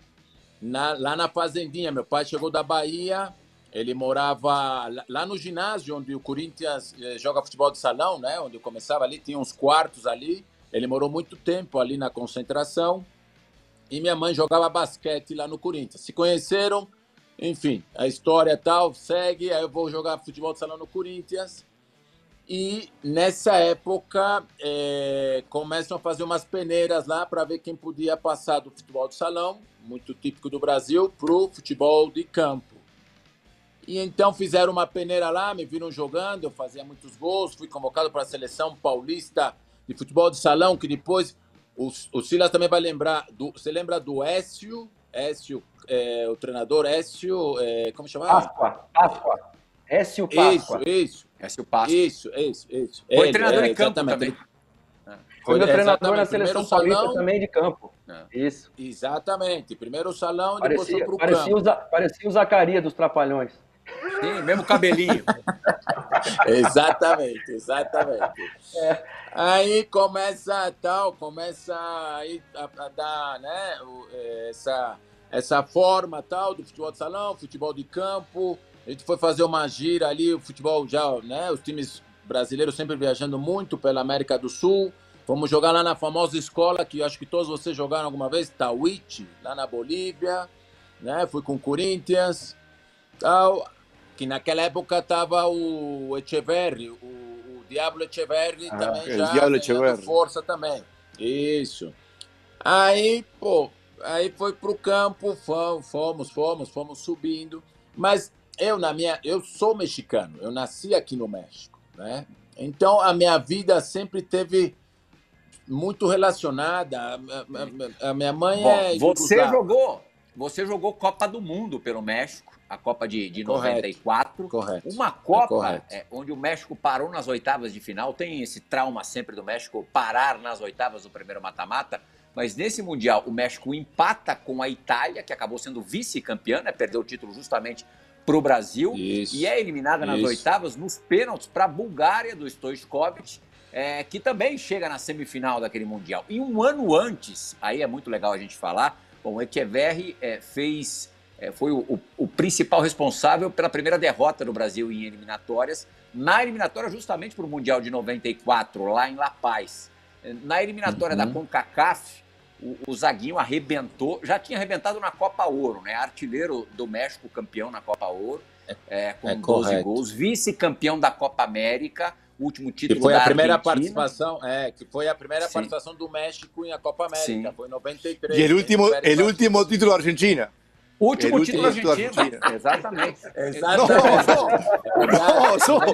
na, lá na fazendinha. Meu pai chegou da Bahia, ele morava lá no ginásio onde o Corinthians eh, joga futebol de salão, né? Onde eu começava ali, tinha uns quartos ali. Ele morou muito tempo ali na concentração. E minha mãe jogava basquete lá no Corinthians. Se conheceram, enfim, a história tal segue. Aí eu vou jogar futebol de salão no Corinthians. E nessa época é, começam a fazer umas peneiras lá para ver quem podia passar do futebol de salão, muito típico do Brasil, para o futebol de campo. E então fizeram uma peneira lá, me viram jogando, eu fazia muitos gols, fui convocado para a seleção paulista de futebol de salão, que depois o, o Silas também vai lembrar. Do, você lembra do Écio? Écio, é, o treinador Écio, é, como chamava? Páscoa, Páscoa. Écio Páscoa. Isso, isso. Écio Páscoa. Isso, isso, isso. Foi Ele, treinador é, em campo também. Foi meu treinador na seleção paulista também de campo. É. Isso. Exatamente. Primeiro salão e depois foi parecia campo. O, parecia o Zacarias dos Trapalhões. Sim, mesmo cabelinho. exatamente, exatamente. É. Aí começa tal, começa aí a, a, dar, né, é, essa, essa forma tal do futebol de salão, futebol de campo. A gente foi fazer uma gira ali, o futebol já, né, os times brasileiros sempre viajando muito pela América do Sul. Fomos jogar lá na famosa escola que eu acho que todos vocês jogaram alguma vez, Tawiti, lá na Bolívia, né? Fui com o Corinthians, tal que naquela época estava o Echeverri, o, o Diablo Echeverri ah, também já Diablo Echeverri. força também. Isso. Aí, pô, aí foi pro campo, fomos, fomos, fomos subindo. Mas eu na minha, eu sou mexicano, eu nasci aqui no México, né? Então a minha vida sempre teve muito relacionada. A, a, a minha mãe Bom, é. Você jogou, você jogou Copa do Mundo pelo México a Copa de, de correto, 94. Correto. Uma Copa é, onde o México parou nas oitavas de final. Tem esse trauma sempre do México parar nas oitavas do primeiro mata-mata. Mas nesse Mundial, o México empata com a Itália, que acabou sendo vice-campeã, né? perdeu o título justamente para o Brasil. Isso, e é eliminada nas isso. oitavas nos pênaltis para a Bulgária do Stoichkovic, é, que também chega na semifinal daquele Mundial. E um ano antes, aí é muito legal a gente falar, bom, o Echeverri é, fez é, foi o, o, o, principal responsável pela primeira derrota do Brasil em eliminatórias, na eliminatória justamente para o Mundial de 94, lá em La Paz. Na eliminatória uhum. da CONCACAF, o, o Zaguinho arrebentou, já tinha arrebentado na Copa Ouro, né? Artilheiro do México, campeão na Copa Ouro, é, é com é 12 correto. gols, vice-campeão da Copa América, último título que foi a primeira Argentina. participação é que foi a primeira Sim. participação do México em a Copa América Sim. foi em 93 e o último o último título da Argentina Último título argentino. Exatamente. Exatamente. No, no, sou, sou,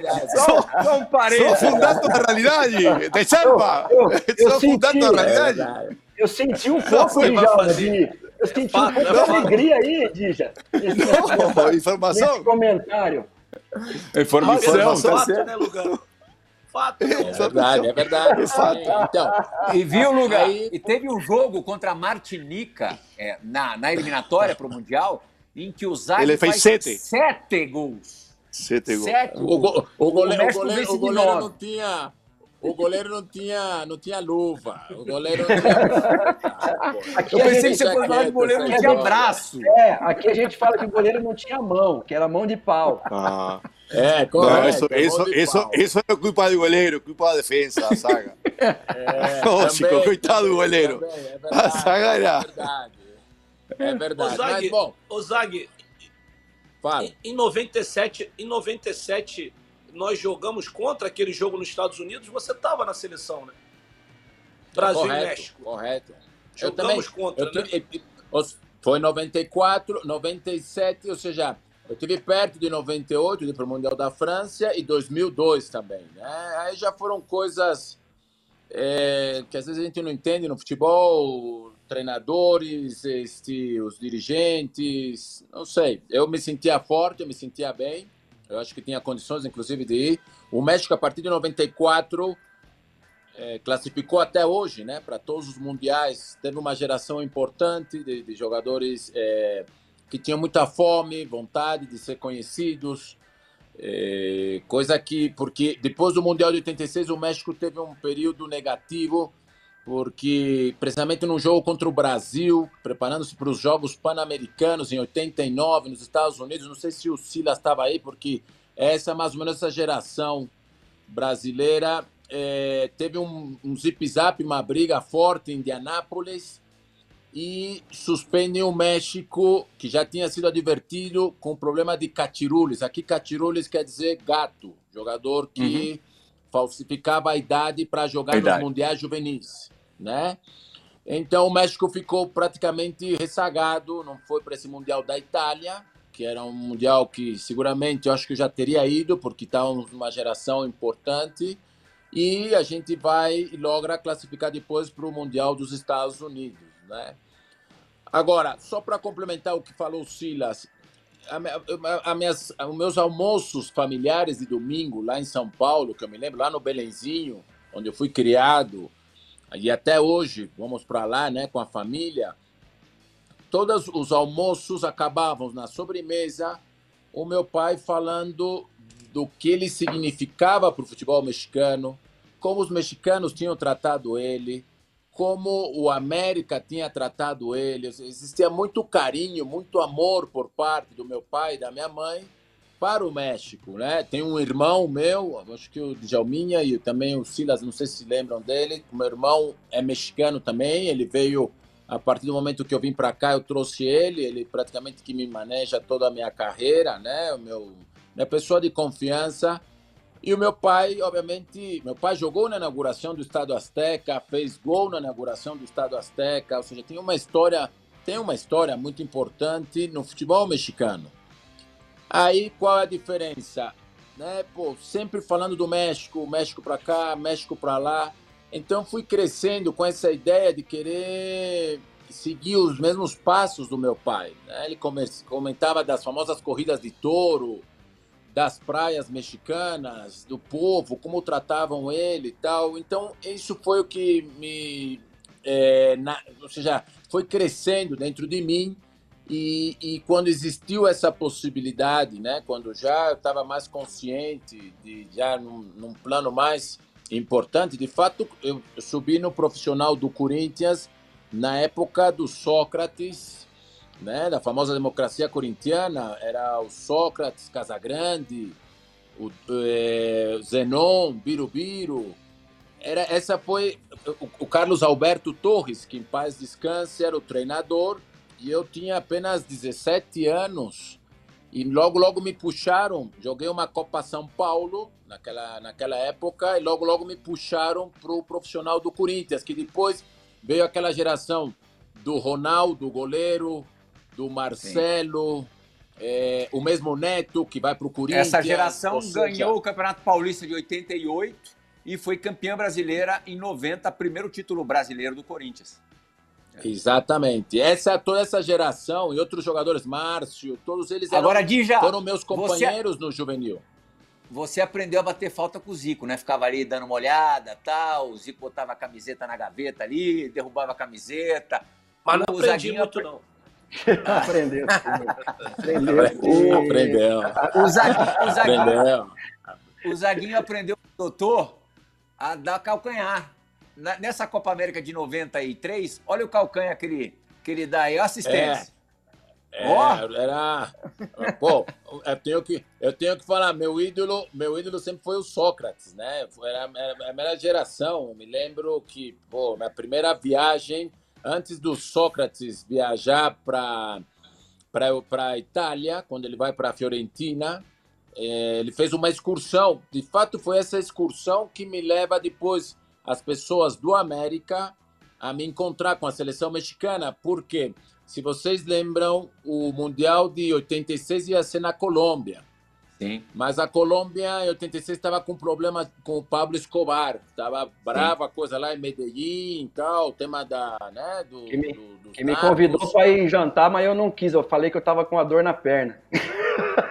sou. Sou fundando a realidade. Te salva. Eu, eu, eu sou fundando a realidade. Eu senti um pouco, Djalma, de... Eu senti um pouco de alegria aí, Dija. Informação. comentário. Informação, informação tá né, Lugano? fato. É verdade, é verdade. É fato. Então, e viu, Luga? Aí... E teve um jogo contra a Martinica é, na, na eliminatória para o Mundial, em que o Zague Ele fez sete. sete gols. Sete gols. Sete O, go, o, goleiro, o, goleiro, o goleiro não tinha o goleiro não tinha, não tinha luva. O goleiro não tinha. Aqui eu pensei que você fosse falar que o goleiro não tinha braço. É, aqui a gente fala que o goleiro não tinha mão, que era mão de pau. Ah. É, correto. Não, isso, isso, isso, isso é culpa do goleiro, culpa da defesa, da saga. É, Lógico, coitado do goleiro. Também, é verdade, a saga era. É verdade. É verdade. Ô, Zag, Mas, bom. Ô, Zag, Fala. Em, em 97, em 97 nós jogamos contra aquele jogo nos Estados Unidos, você estava na seleção, né? Brasil correto, e México. Correto. Jogamos também, contra, eu, né? Foi 94, 97, ou seja, eu tive perto de 98, de para o Mundial da França, e 2002 também. Né? Aí já foram coisas é, que às vezes a gente não entende no futebol, treinadores, este, os dirigentes, não sei. Eu me sentia forte, eu me sentia bem, eu acho que tinha condições, inclusive, de ir. O México, a partir de 94, é, classificou até hoje, né, para todos os mundiais. Teve uma geração importante de, de jogadores é, que tinham muita fome, vontade de ser conhecidos. É, coisa que, porque depois do Mundial de 86, o México teve um período negativo, porque precisamente no jogo contra o Brasil, preparando-se para os Jogos Pan-Americanos em 89, nos Estados Unidos, não sei se o Silas estava aí, porque essa é mais ou menos essa geração brasileira é, teve um, um zip-zap, uma briga forte em Indianápolis e suspendem o México, que já tinha sido advertido com problema de catirules. Aqui, catirules quer dizer gato, jogador que uhum. falsificava a idade para jogar nos mundiais juvenis, né? Então o México ficou praticamente ressagado, não foi para esse mundial da Itália, que era um mundial que seguramente eu acho que já teria ido, porque está uma geração importante e a gente vai logra classificar depois para o Mundial dos Estados Unidos, né? Agora, só para complementar o que falou o Silas, a, a minhas, os meus almoços familiares de domingo lá em São Paulo, que eu me lembro, lá no Belenzinho, onde eu fui criado, e até hoje vamos para lá, né, com a família. Todos os almoços acabavam na sobremesa, o meu pai falando do que ele significava para o futebol mexicano, como os mexicanos tinham tratado ele, como o América tinha tratado ele. Existia muito carinho, muito amor por parte do meu pai e da minha mãe para o México, né? Tem um irmão meu, acho que o Djalminha e também o Silas, não sei se lembram dele. O meu irmão é mexicano também, ele veio a partir do momento que eu vim para cá, eu trouxe ele, ele praticamente que me maneja toda a minha carreira, né? O meu, minha pessoa de confiança. E o meu pai, obviamente, meu pai jogou na inauguração do Estado Azteca, fez gol na inauguração do Estado Azteca, ou seja, tem uma história, tem uma história muito importante no futebol mexicano. Aí qual é a diferença? Né? Pô, sempre falando do México, México para cá, México para lá. Então fui crescendo com essa ideia de querer seguir os mesmos passos do meu pai. Né? Ele comentava das famosas corridas de touro, das praias mexicanas, do povo, como tratavam ele e tal. Então, isso foi o que me. É, na, ou seja, foi crescendo dentro de mim. E, e quando existiu essa possibilidade, né, quando já estava mais consciente, de, já num, num, plano mais importante, de fato, eu subi no profissional do Corinthians na época do Sócrates né, da famosa democracia corintiana, era o Sócrates, Casagrande, o é, Zenon, Birubiru. Era, essa foi o, o, Carlos Alberto Torres, que em paz descanse, era o treinador, e eu tinha apenas 17 anos. E logo, logo me puxaram. Joguei uma Copa São Paulo naquela, naquela época, e logo, logo me puxaram para o profissional do Corinthians, que depois veio aquela geração do Ronaldo, goleiro, do Marcelo, é, o mesmo Neto que vai para o Corinthians. Essa geração seja... ganhou o Campeonato Paulista de 88 e foi campeã brasileira em 90, primeiro título brasileiro do Corinthians. Exatamente. Essa toda essa geração e outros jogadores, Márcio, todos eles eram, Agora, Dija, foram meus companheiros você, no juvenil. Você aprendeu a bater falta com o Zico, né? Ficava ali dando uma olhada, tal, o Zico botava a camiseta na gaveta ali, derrubava a camiseta. Mas não o aprendi muito não. Aprendeu. Aprendeu. Aprendeu. O Zaguinho, o, Zaguinho, o Zaguinho aprendeu com o doutor a dar calcanhar. Nessa Copa América de 93, olha o calcanhar que ele, que ele dá aí, assistência. É, oh. era. Pô, eu tenho, que, eu tenho que falar, meu ídolo, meu ídolo sempre foi o Sócrates, né? Era, era a minha geração. Eu me lembro que, pô, minha primeira viagem antes do Sócrates viajar para para a Itália, quando ele vai para a Fiorentina, é, ele fez uma excursão. De fato, foi essa excursão que me leva depois as pessoas do América a me encontrar com a seleção mexicana, porque, se vocês lembram, o Mundial de 86 ia ser na Colômbia. Sim. Mas a Colômbia, em 86, estava com problema com o Pablo Escobar. Estava brava a coisa lá em Medellín e tal, o tema da, né, do, Que me, do- dos que me convidou para ir jantar, mas eu não quis. Eu falei que eu tava com a dor na perna.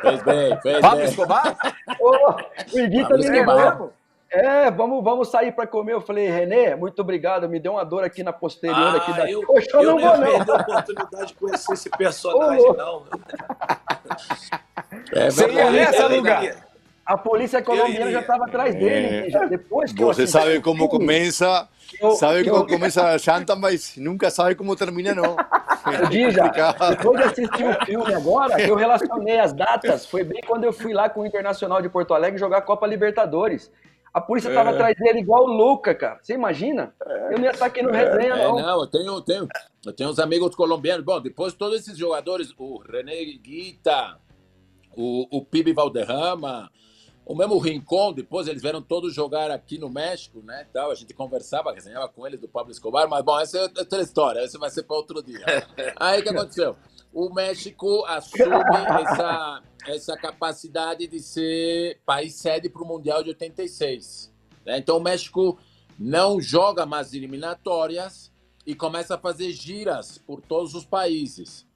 Fez bem, fez Pablo bem. Escobar? Ô, o Iguita Pablo me Escobar. É, vamos, vamos sair para comer. Eu falei, Renê, muito obrigado. Me deu uma dor aqui na posterior. aqui da... Ah, eu, Poxa, eu eu não vou, não. perder a oportunidade de conhecer esse personagem, não. É Você ia nessa, Eu lugar? A polícia colombiana já estava atrás dele. É. já Depois que eu Você assisti sabe como começa, eu- sabe como eu- começa a janta, mas nunca sabe como termina, não. O Dija, depois de assistir o filme agora, eu relacionei as datas. Foi bem quando eu fui lá com o Internacional de Porto Alegre jogar a Copa Libertadores. A polícia estava atrás dele igual louca, cara. Você imagina? Eu não ia estar aqui no resenha, É, não. não, eu tenho, eu tenho, eu tenho uns amigos colombianos. Bom, depois todos esses jogadores, o René Guita, o, o Pibe Valderrama, o mesmo Rincon, depois eles vieram todos jogar aqui no México, né? Tal, a gente conversava, resenhava com eles do Pablo Escobar, mas bom, essa é outra história, essa vai ser para outro dia. Aí o que aconteceu? O México assume essa, essa capacidade de ser país sede para o Mundial de 86. né? Então o México não joga mais eliminatórias e começa a fazer giras por todos os países.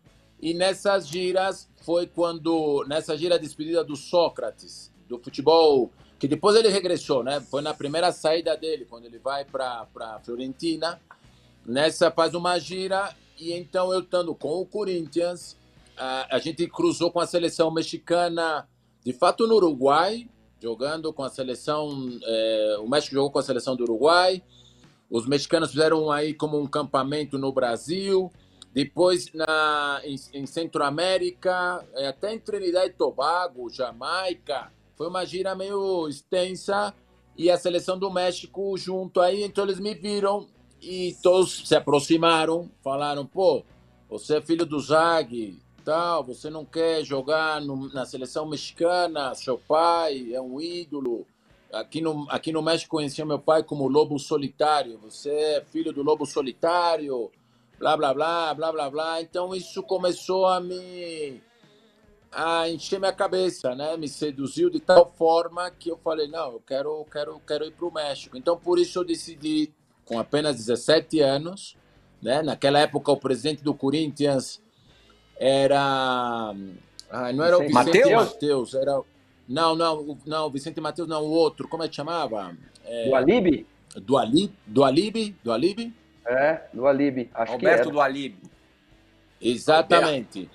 E nessas giras foi quando, nessa gira de despedida do Sócrates, do futebol, que depois ele regressou, né? Foi na primeira saída dele, quando ele vai para a Fiorentina. Nessa faz uma gira e então eu estando com o Corinthians, a, a gente cruzou com a seleção mexicana, de fato no Uruguai, jogando com a seleção, eh, o México jogou com a seleção do Uruguai, os mexicanos fizeram aí como um campamento no Brasil, depois na, em, em Centro-América, eh, até em Trinidad e Tobago, Jamaica, foi uma gira meio extensa e a seleção do México junto aí, então eles me viram e todos se aproximaram, falaram, pô, você é filho do Zag, tal, você não quer jogar no- na seleção mexicana, seu pai é um ídolo. Aqui no, aqui no México conheciam meu pai como Lobo Solitário, você é filho do Lobo Solitário, blá, blá, blá, blá, blá, blá. Então isso começou a me a encher minha cabeça, né? Me seduziu de tal forma que eu falei, não, eu quero, quero, quero ir para o México. Então por isso eu decidi, com apenas 17 anos, né? Naquela época o presidente do Corinthians era, ah, não era o Vicente? Mateus, era não, não, o- não, o Vicente Mateus não, o outro, como é que chamava? Do Alibi? Do Ali, do Alibi, do Alibi? É, do Alibi. Acho Alberto que do Alib. Exatamente.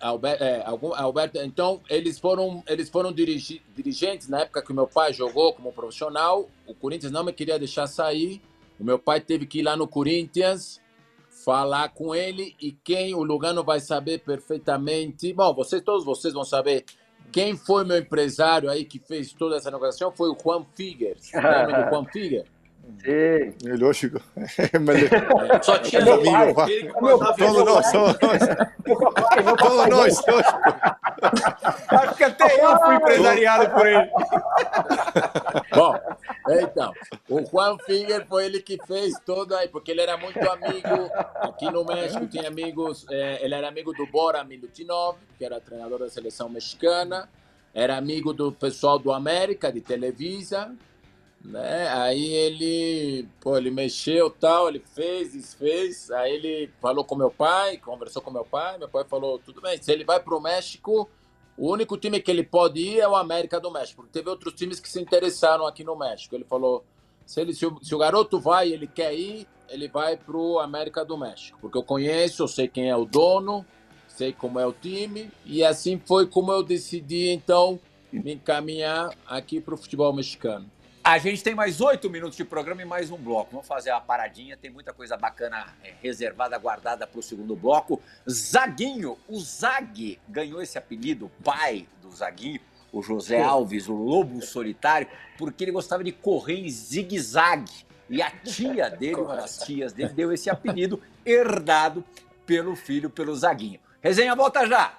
Alberto, é, algum, Alberto, então eles foram eles foram dirigi, dirigentes na época que o meu pai jogou como profissional. O Corinthians não me queria deixar sair. O meu pai teve que ir lá no Corinthians falar com ele e quem o Lugano vai saber perfeitamente. Bom, vocês todos vocês vão saber quem foi meu empresário aí que fez toda essa negociação foi o Juan Figueres. Lembra do Juan Figueres? era. Sim. É. Mas- Só tinha É meu ele, pai. Todos nós, ele. todos nós. Acho que até eu fui empresariado por ele. Bom, então, o Juan Figuer foi ele que fez todo aí, porque ele era muito amigo, aqui no México tinha amigos, eh, ele era amigo do Bora Milutinov, que era treinador da seleção mexicana, era amigo do pessoal do América, de Televisa, né? Aí ele, pô, ele mexeu tal, ele fez, desfez, aí ele falou com meu pai, conversou com meu pai, meu pai falou, tudo bem, se ele vai para o México, o único time que ele pode ir é o América do México, porque teve outros times que se interessaram aqui no México. Ele falou, se, ele, se, o, se o garoto vai ele quer ir, ele vai para o América do México, porque eu conheço, eu sei quem é o dono, sei como é o time, e assim foi como eu decidi, então, me encaminhar aqui para o futebol mexicano. A gente tem mais oito minutos de programa e mais um bloco. Vamos fazer uma paradinha, tem muita coisa bacana é, reservada, guardada para o segundo bloco. Zaguinho, o Zag ganhou esse apelido, o pai do Zaguinho, o José Alves, o Lobo Solitário, porque ele gostava de correr em zigue-zague. E a tia dele, uma das tias dele, deu esse apelido herdado pelo filho, pelo Zaguinho. Resenha volta já!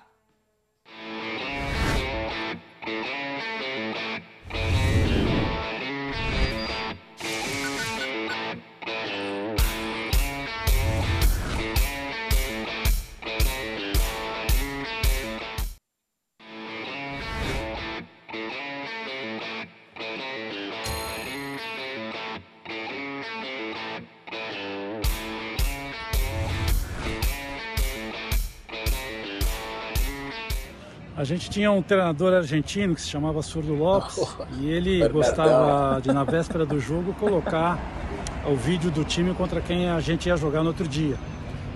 Gente tinha um treinador argentino que se chamava Surdo Lopes e ele gostava de, na véspera do jogo, colocar o vídeo do time contra quem a gente ia jogar no outro dia.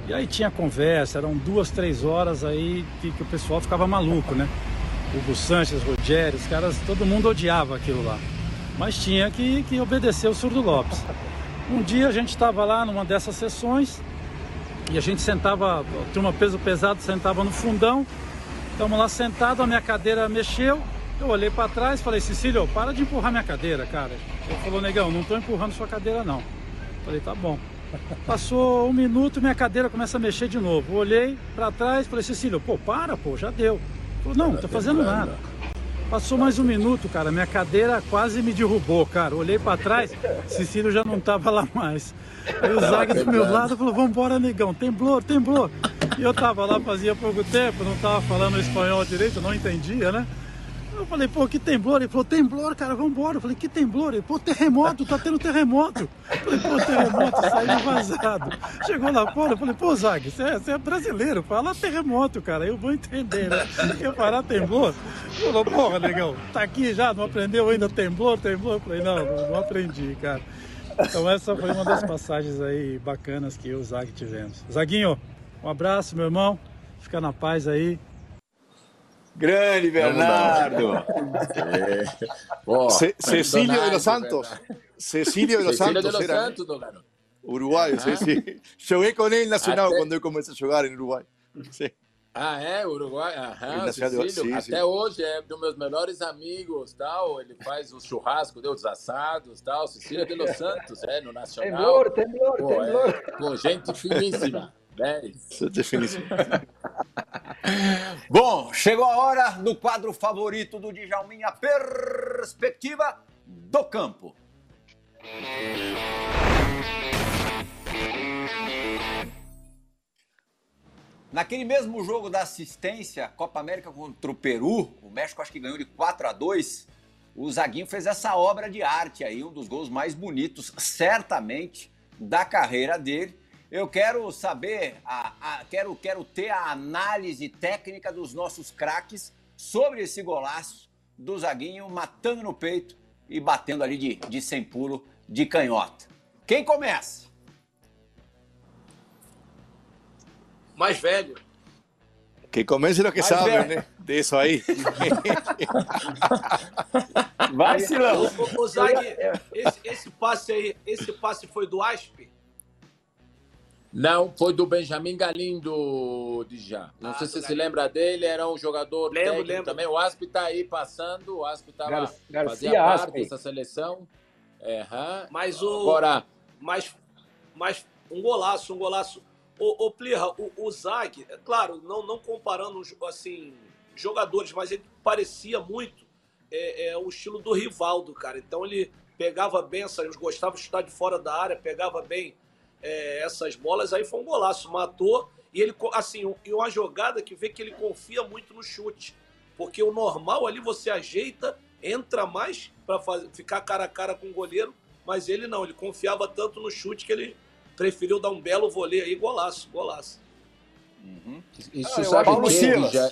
E aí tinha conversa, eram duas, três horas aí que, que o pessoal ficava maluco, né? Hugo Sanches, Rogério, os caras, todo mundo odiava aquilo lá. Mas tinha que, que obedecer o Surdo Lopes. Um dia a gente estava lá numa dessas sessões e a gente sentava, a turma peso pesado sentava no fundão, estamos lá sentados, a minha cadeira mexeu, eu olhei para trás falei, Cecílio, para de empurrar minha cadeira, cara. Ele falou, negão, não estou empurrando sua cadeira não. Falei, tá bom. Passou um minuto, minha cadeira começa a mexer de novo. olhei para trás, falei, Cecílio, pô, para, pô, já deu. Falou, não, não tô fazendo nada. Passou mais um minuto, cara, minha cadeira quase me derrubou, cara. Olhei para trás, Cecílio já não tava lá mais. Aí o Zag do meu lado falou, vambora, negão, temblou, temblou. E eu tava lá fazia pouco tempo, não tava falando espanhol direito, não entendia, né? Eu falei, pô, que temblor? Ele falou, temblor, cara, vambora. Eu falei, que temblor? Ele, pô, terremoto, tá tendo terremoto. Eu falei, pô, terremoto, saiu vazado. Chegou lá fora, eu falei, pô, Zag, você é, é, brasileiro, fala terremoto, cara, eu vou entender, né? Quer parar temblor? Ele falou, porra, negão, tá aqui já, não aprendeu ainda temblor, temblor? Eu falei, não, não aprendi, cara. Então essa foi uma das passagens aí bacanas que eu e o Zag tivemos. Zaguinho, um abraço, meu irmão. Fica na paz aí. Grande Bernardo. É. Ce Cecilio de los Santos. Cecilio de los Santos. De los era, Santos Uruguaio, ah. sim, Joguei com ele nacional Até... quando eu comecei a jogar em Uruguai. Sim. Ah, é? Uruguai? Aham, Cecílio. Sim, Até sim. hoje é um dos meus melhores amigos, tal. Ele faz o churrasco, os assados, tal. Cecília de los Santos, é, no Nacional. Temblor, temblor, Pô, temblor. É, com gente finíssima. 10. Definição. Bom, chegou a hora do quadro favorito do Djalminha, Perspectiva do Campo. Naquele mesmo jogo da assistência, Copa América contra o Peru, o México acho que ganhou de 4 a 2 o Zaguinho fez essa obra de arte aí, um dos gols mais bonitos, certamente, da carreira dele. Eu quero saber, a, a, quero, quero ter a análise técnica dos nossos craques sobre esse golaço do Zaguinho matando no peito e batendo ali de, de sem pulo de canhota. Quem começa? Mais velho. Que comece lo que Mais sabe, velho. né? Disso aí. Vai, Silão. O, o, o Zag, esse, esse passe aí, esse passe foi do Aspe? Não, foi do Benjamin Galindo de já. Não ah, sei se você se lembra dele, era um jogador lembro, técnico lembro. também. O Asp tá aí passando, o Asp tava, Gar fazia parte dessa seleção. É, mas o. Agora. Mas, mas um golaço, um golaço. O, o Plirra, o, o Zag, é claro, não, não comparando assim, jogadores, mas ele parecia muito é, é, o estilo do Rivaldo, cara. Então ele pegava bem gostava de estar de fora da área, pegava bem é, essas bolas, aí foi um golaço, matou. E ele, assim, e uma jogada que vê que ele confia muito no chute. Porque o normal ali você ajeita, entra mais para ficar cara a cara com o goleiro, mas ele não, ele confiava tanto no chute que ele preferiu dar um belo vôlei aí, golaço, golaço. Uhum. Isso ah, sabe Paulo que já,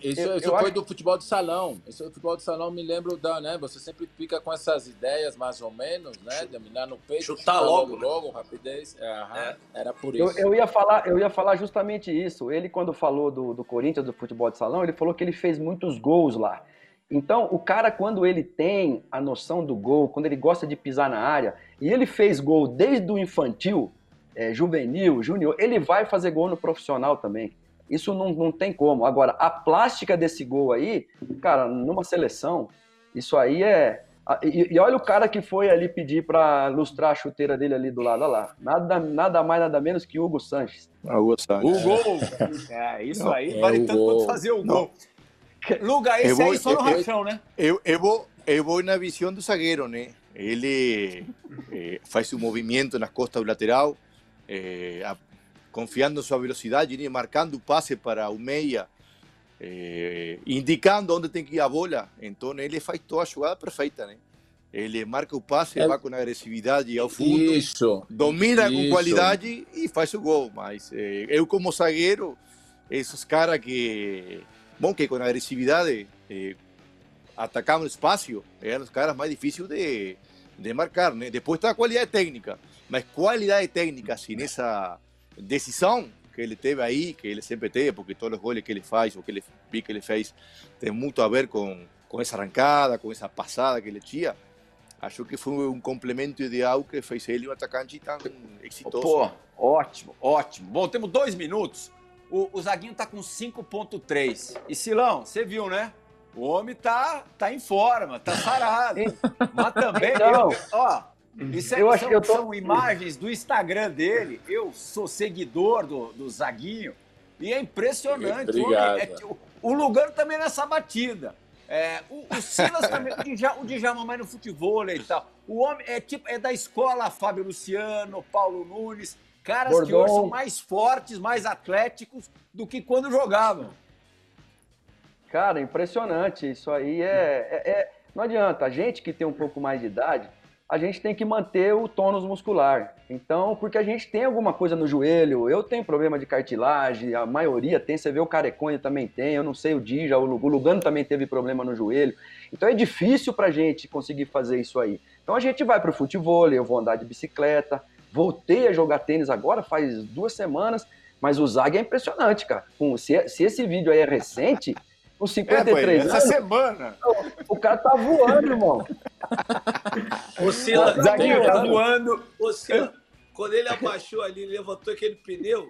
isso, eu, isso eu foi acho... do futebol de salão. Isso futebol de salão me lembro da, né? Você sempre fica com essas ideias mais ou menos, né? Dominar no peito, chutar, logo, logo, né? logo, rapidez. É, é. Era por isso. Eu, eu, ia falar, eu ia falar justamente isso. Ele quando falou do, do Corinthians do futebol de salão, ele falou que ele fez muitos gols lá. Então, o cara, quando ele tem a noção do gol, quando ele gosta de pisar na área, e ele fez gol desde o infantil, é, juvenil, júnior, ele vai fazer gol no profissional também. Isso não, não tem como. Agora, a plástica desse gol aí, cara, numa seleção, isso aí é. E, e olha o cara que foi ali pedir para lustrar a chuteira dele ali do lado, olha lá. Nada, nada mais, nada menos que Hugo Sanches. Ah, Hugo Sanches. O gol! É, isso aí é vale tanto quanto fazer o gol. Luga, esse vou, aí só no rachão, né? Eu, eu, vou, eu vou na visão do zagueiro, né? Ele eh, faz o movimento nas costas do lateral, eh, confiando en su velocidad, y marcando pase para o meia, eh, indicando onde tem que ir a bola. Então ele faz toda a jogada perfeita, né? Ele marca o passe, é... vai com agressividade ao fundo, isso, domina isso. com qualidade e faz o gol. Mas eh, eu, como zagueiro, esses caras que bom que com agressividade eh, atacar no espaço eram os caras mais difíceis de, de marcar, né? Depois está a qualidade técnica, mas qualidade técnica sem essa decisão que ele teve aí, que ele sempre teve, porque todos os goles que ele faz, ou que ele vi que ele fez, tem muito a ver com, com essa arrancada, com essa passada que ele tinha. Acho que foi um complemento ideal que fez ele um atacante tão exitoso. Pô, ótimo, ótimo. Bom, temos dois minutos. O, o Zaguinho tá com 5.3. E Silão, você viu, né? O homem tá, tá em forma, tá sarado. Mas também, Então, eu- ó, isso é- eu acho são, que eu tô- são imagens do Instagram dele. Eu sou seguidor do, do Zaguinho e é impressionante. O, Obrigado. é- o, o Lugano também nessa batida. É, o, o Silas também, o Djalma, o Djalma mais no futebol e tal. O homem é tipo é da escola Fábio Luciano, Paulo Nunes, caras que Bordon. hoje são mais fortes, mais atléticos do que quando jogavam. Cara, impressionante. Isso aí é, é- é- Não adianta. A gente que tem um pouco mais de idade, a gente tem que manter o tônus muscular. Então, porque a gente tem alguma coisa no joelho, eu tenho problema de cartilagem, a maioria tem, você vê o Careconha também tem, eu não sei o Dija, o Lu- o Lugano também teve problema no joelho. Então é difícil pra gente conseguir fazer isso aí. Então a gente vai pro futebol, eu vou andar de bicicleta, voltei a jogar tênis agora, faz duas semanas, mas o Zag é impressionante, cara. Se esse vídeo aí é recente, com É, 53 essa anos, semana. o cara tá voando, irmão. Ô, Sila, tá Tem- voando. ô, Sila, quando ele abaixou ali, ele levantou aquele pneu,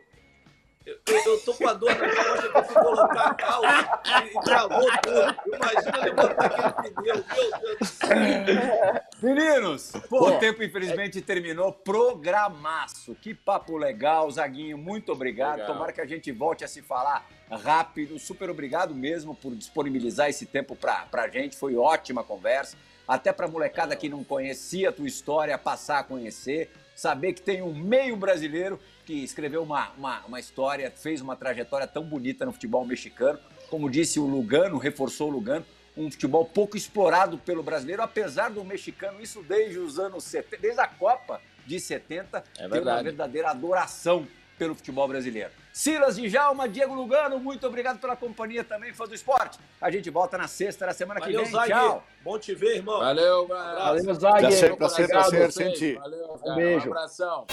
eu, eu, tô com a dor na costa que eu fui colocar a calça e, e travou tudo. Imagina levantar aquele pneu, meu Deus do céu. Meninos, pô, o tempo infelizmente terminou. Programaço. Que papo legal, Zaguinho. Muito obrigado. Legal. Tomara que a gente volte a se falar rápido. Super obrigado mesmo por disponibilizar esse tempo pra, pra gente. Foi ótima conversa. Até pra molecada que não conhecia a tua história, passar a conhecer. Saber que tem um meio brasileiro que escreveu uma, uma, uma história, fez uma trajetória tão bonita no futebol mexicano. Como disse o Lugano, reforçou o Lugano um futebol pouco explorado pelo brasileiro, apesar do mexicano, isso desde os anos 70, desde a Copa de 70, É ter uma verdade. verdadeira adoração pelo futebol brasileiro. Silas Djalma, Diego Lugano, muito obrigado pela companhia também, fã do esporte. A gente volta na sexta da semana Valeu, que vem. Zag. Tchau. Bom te ver, irmão. Valeu, galera. Valeu, Zag. Prazer, prazer, prazer. Valeu, Um beijo. Um abração.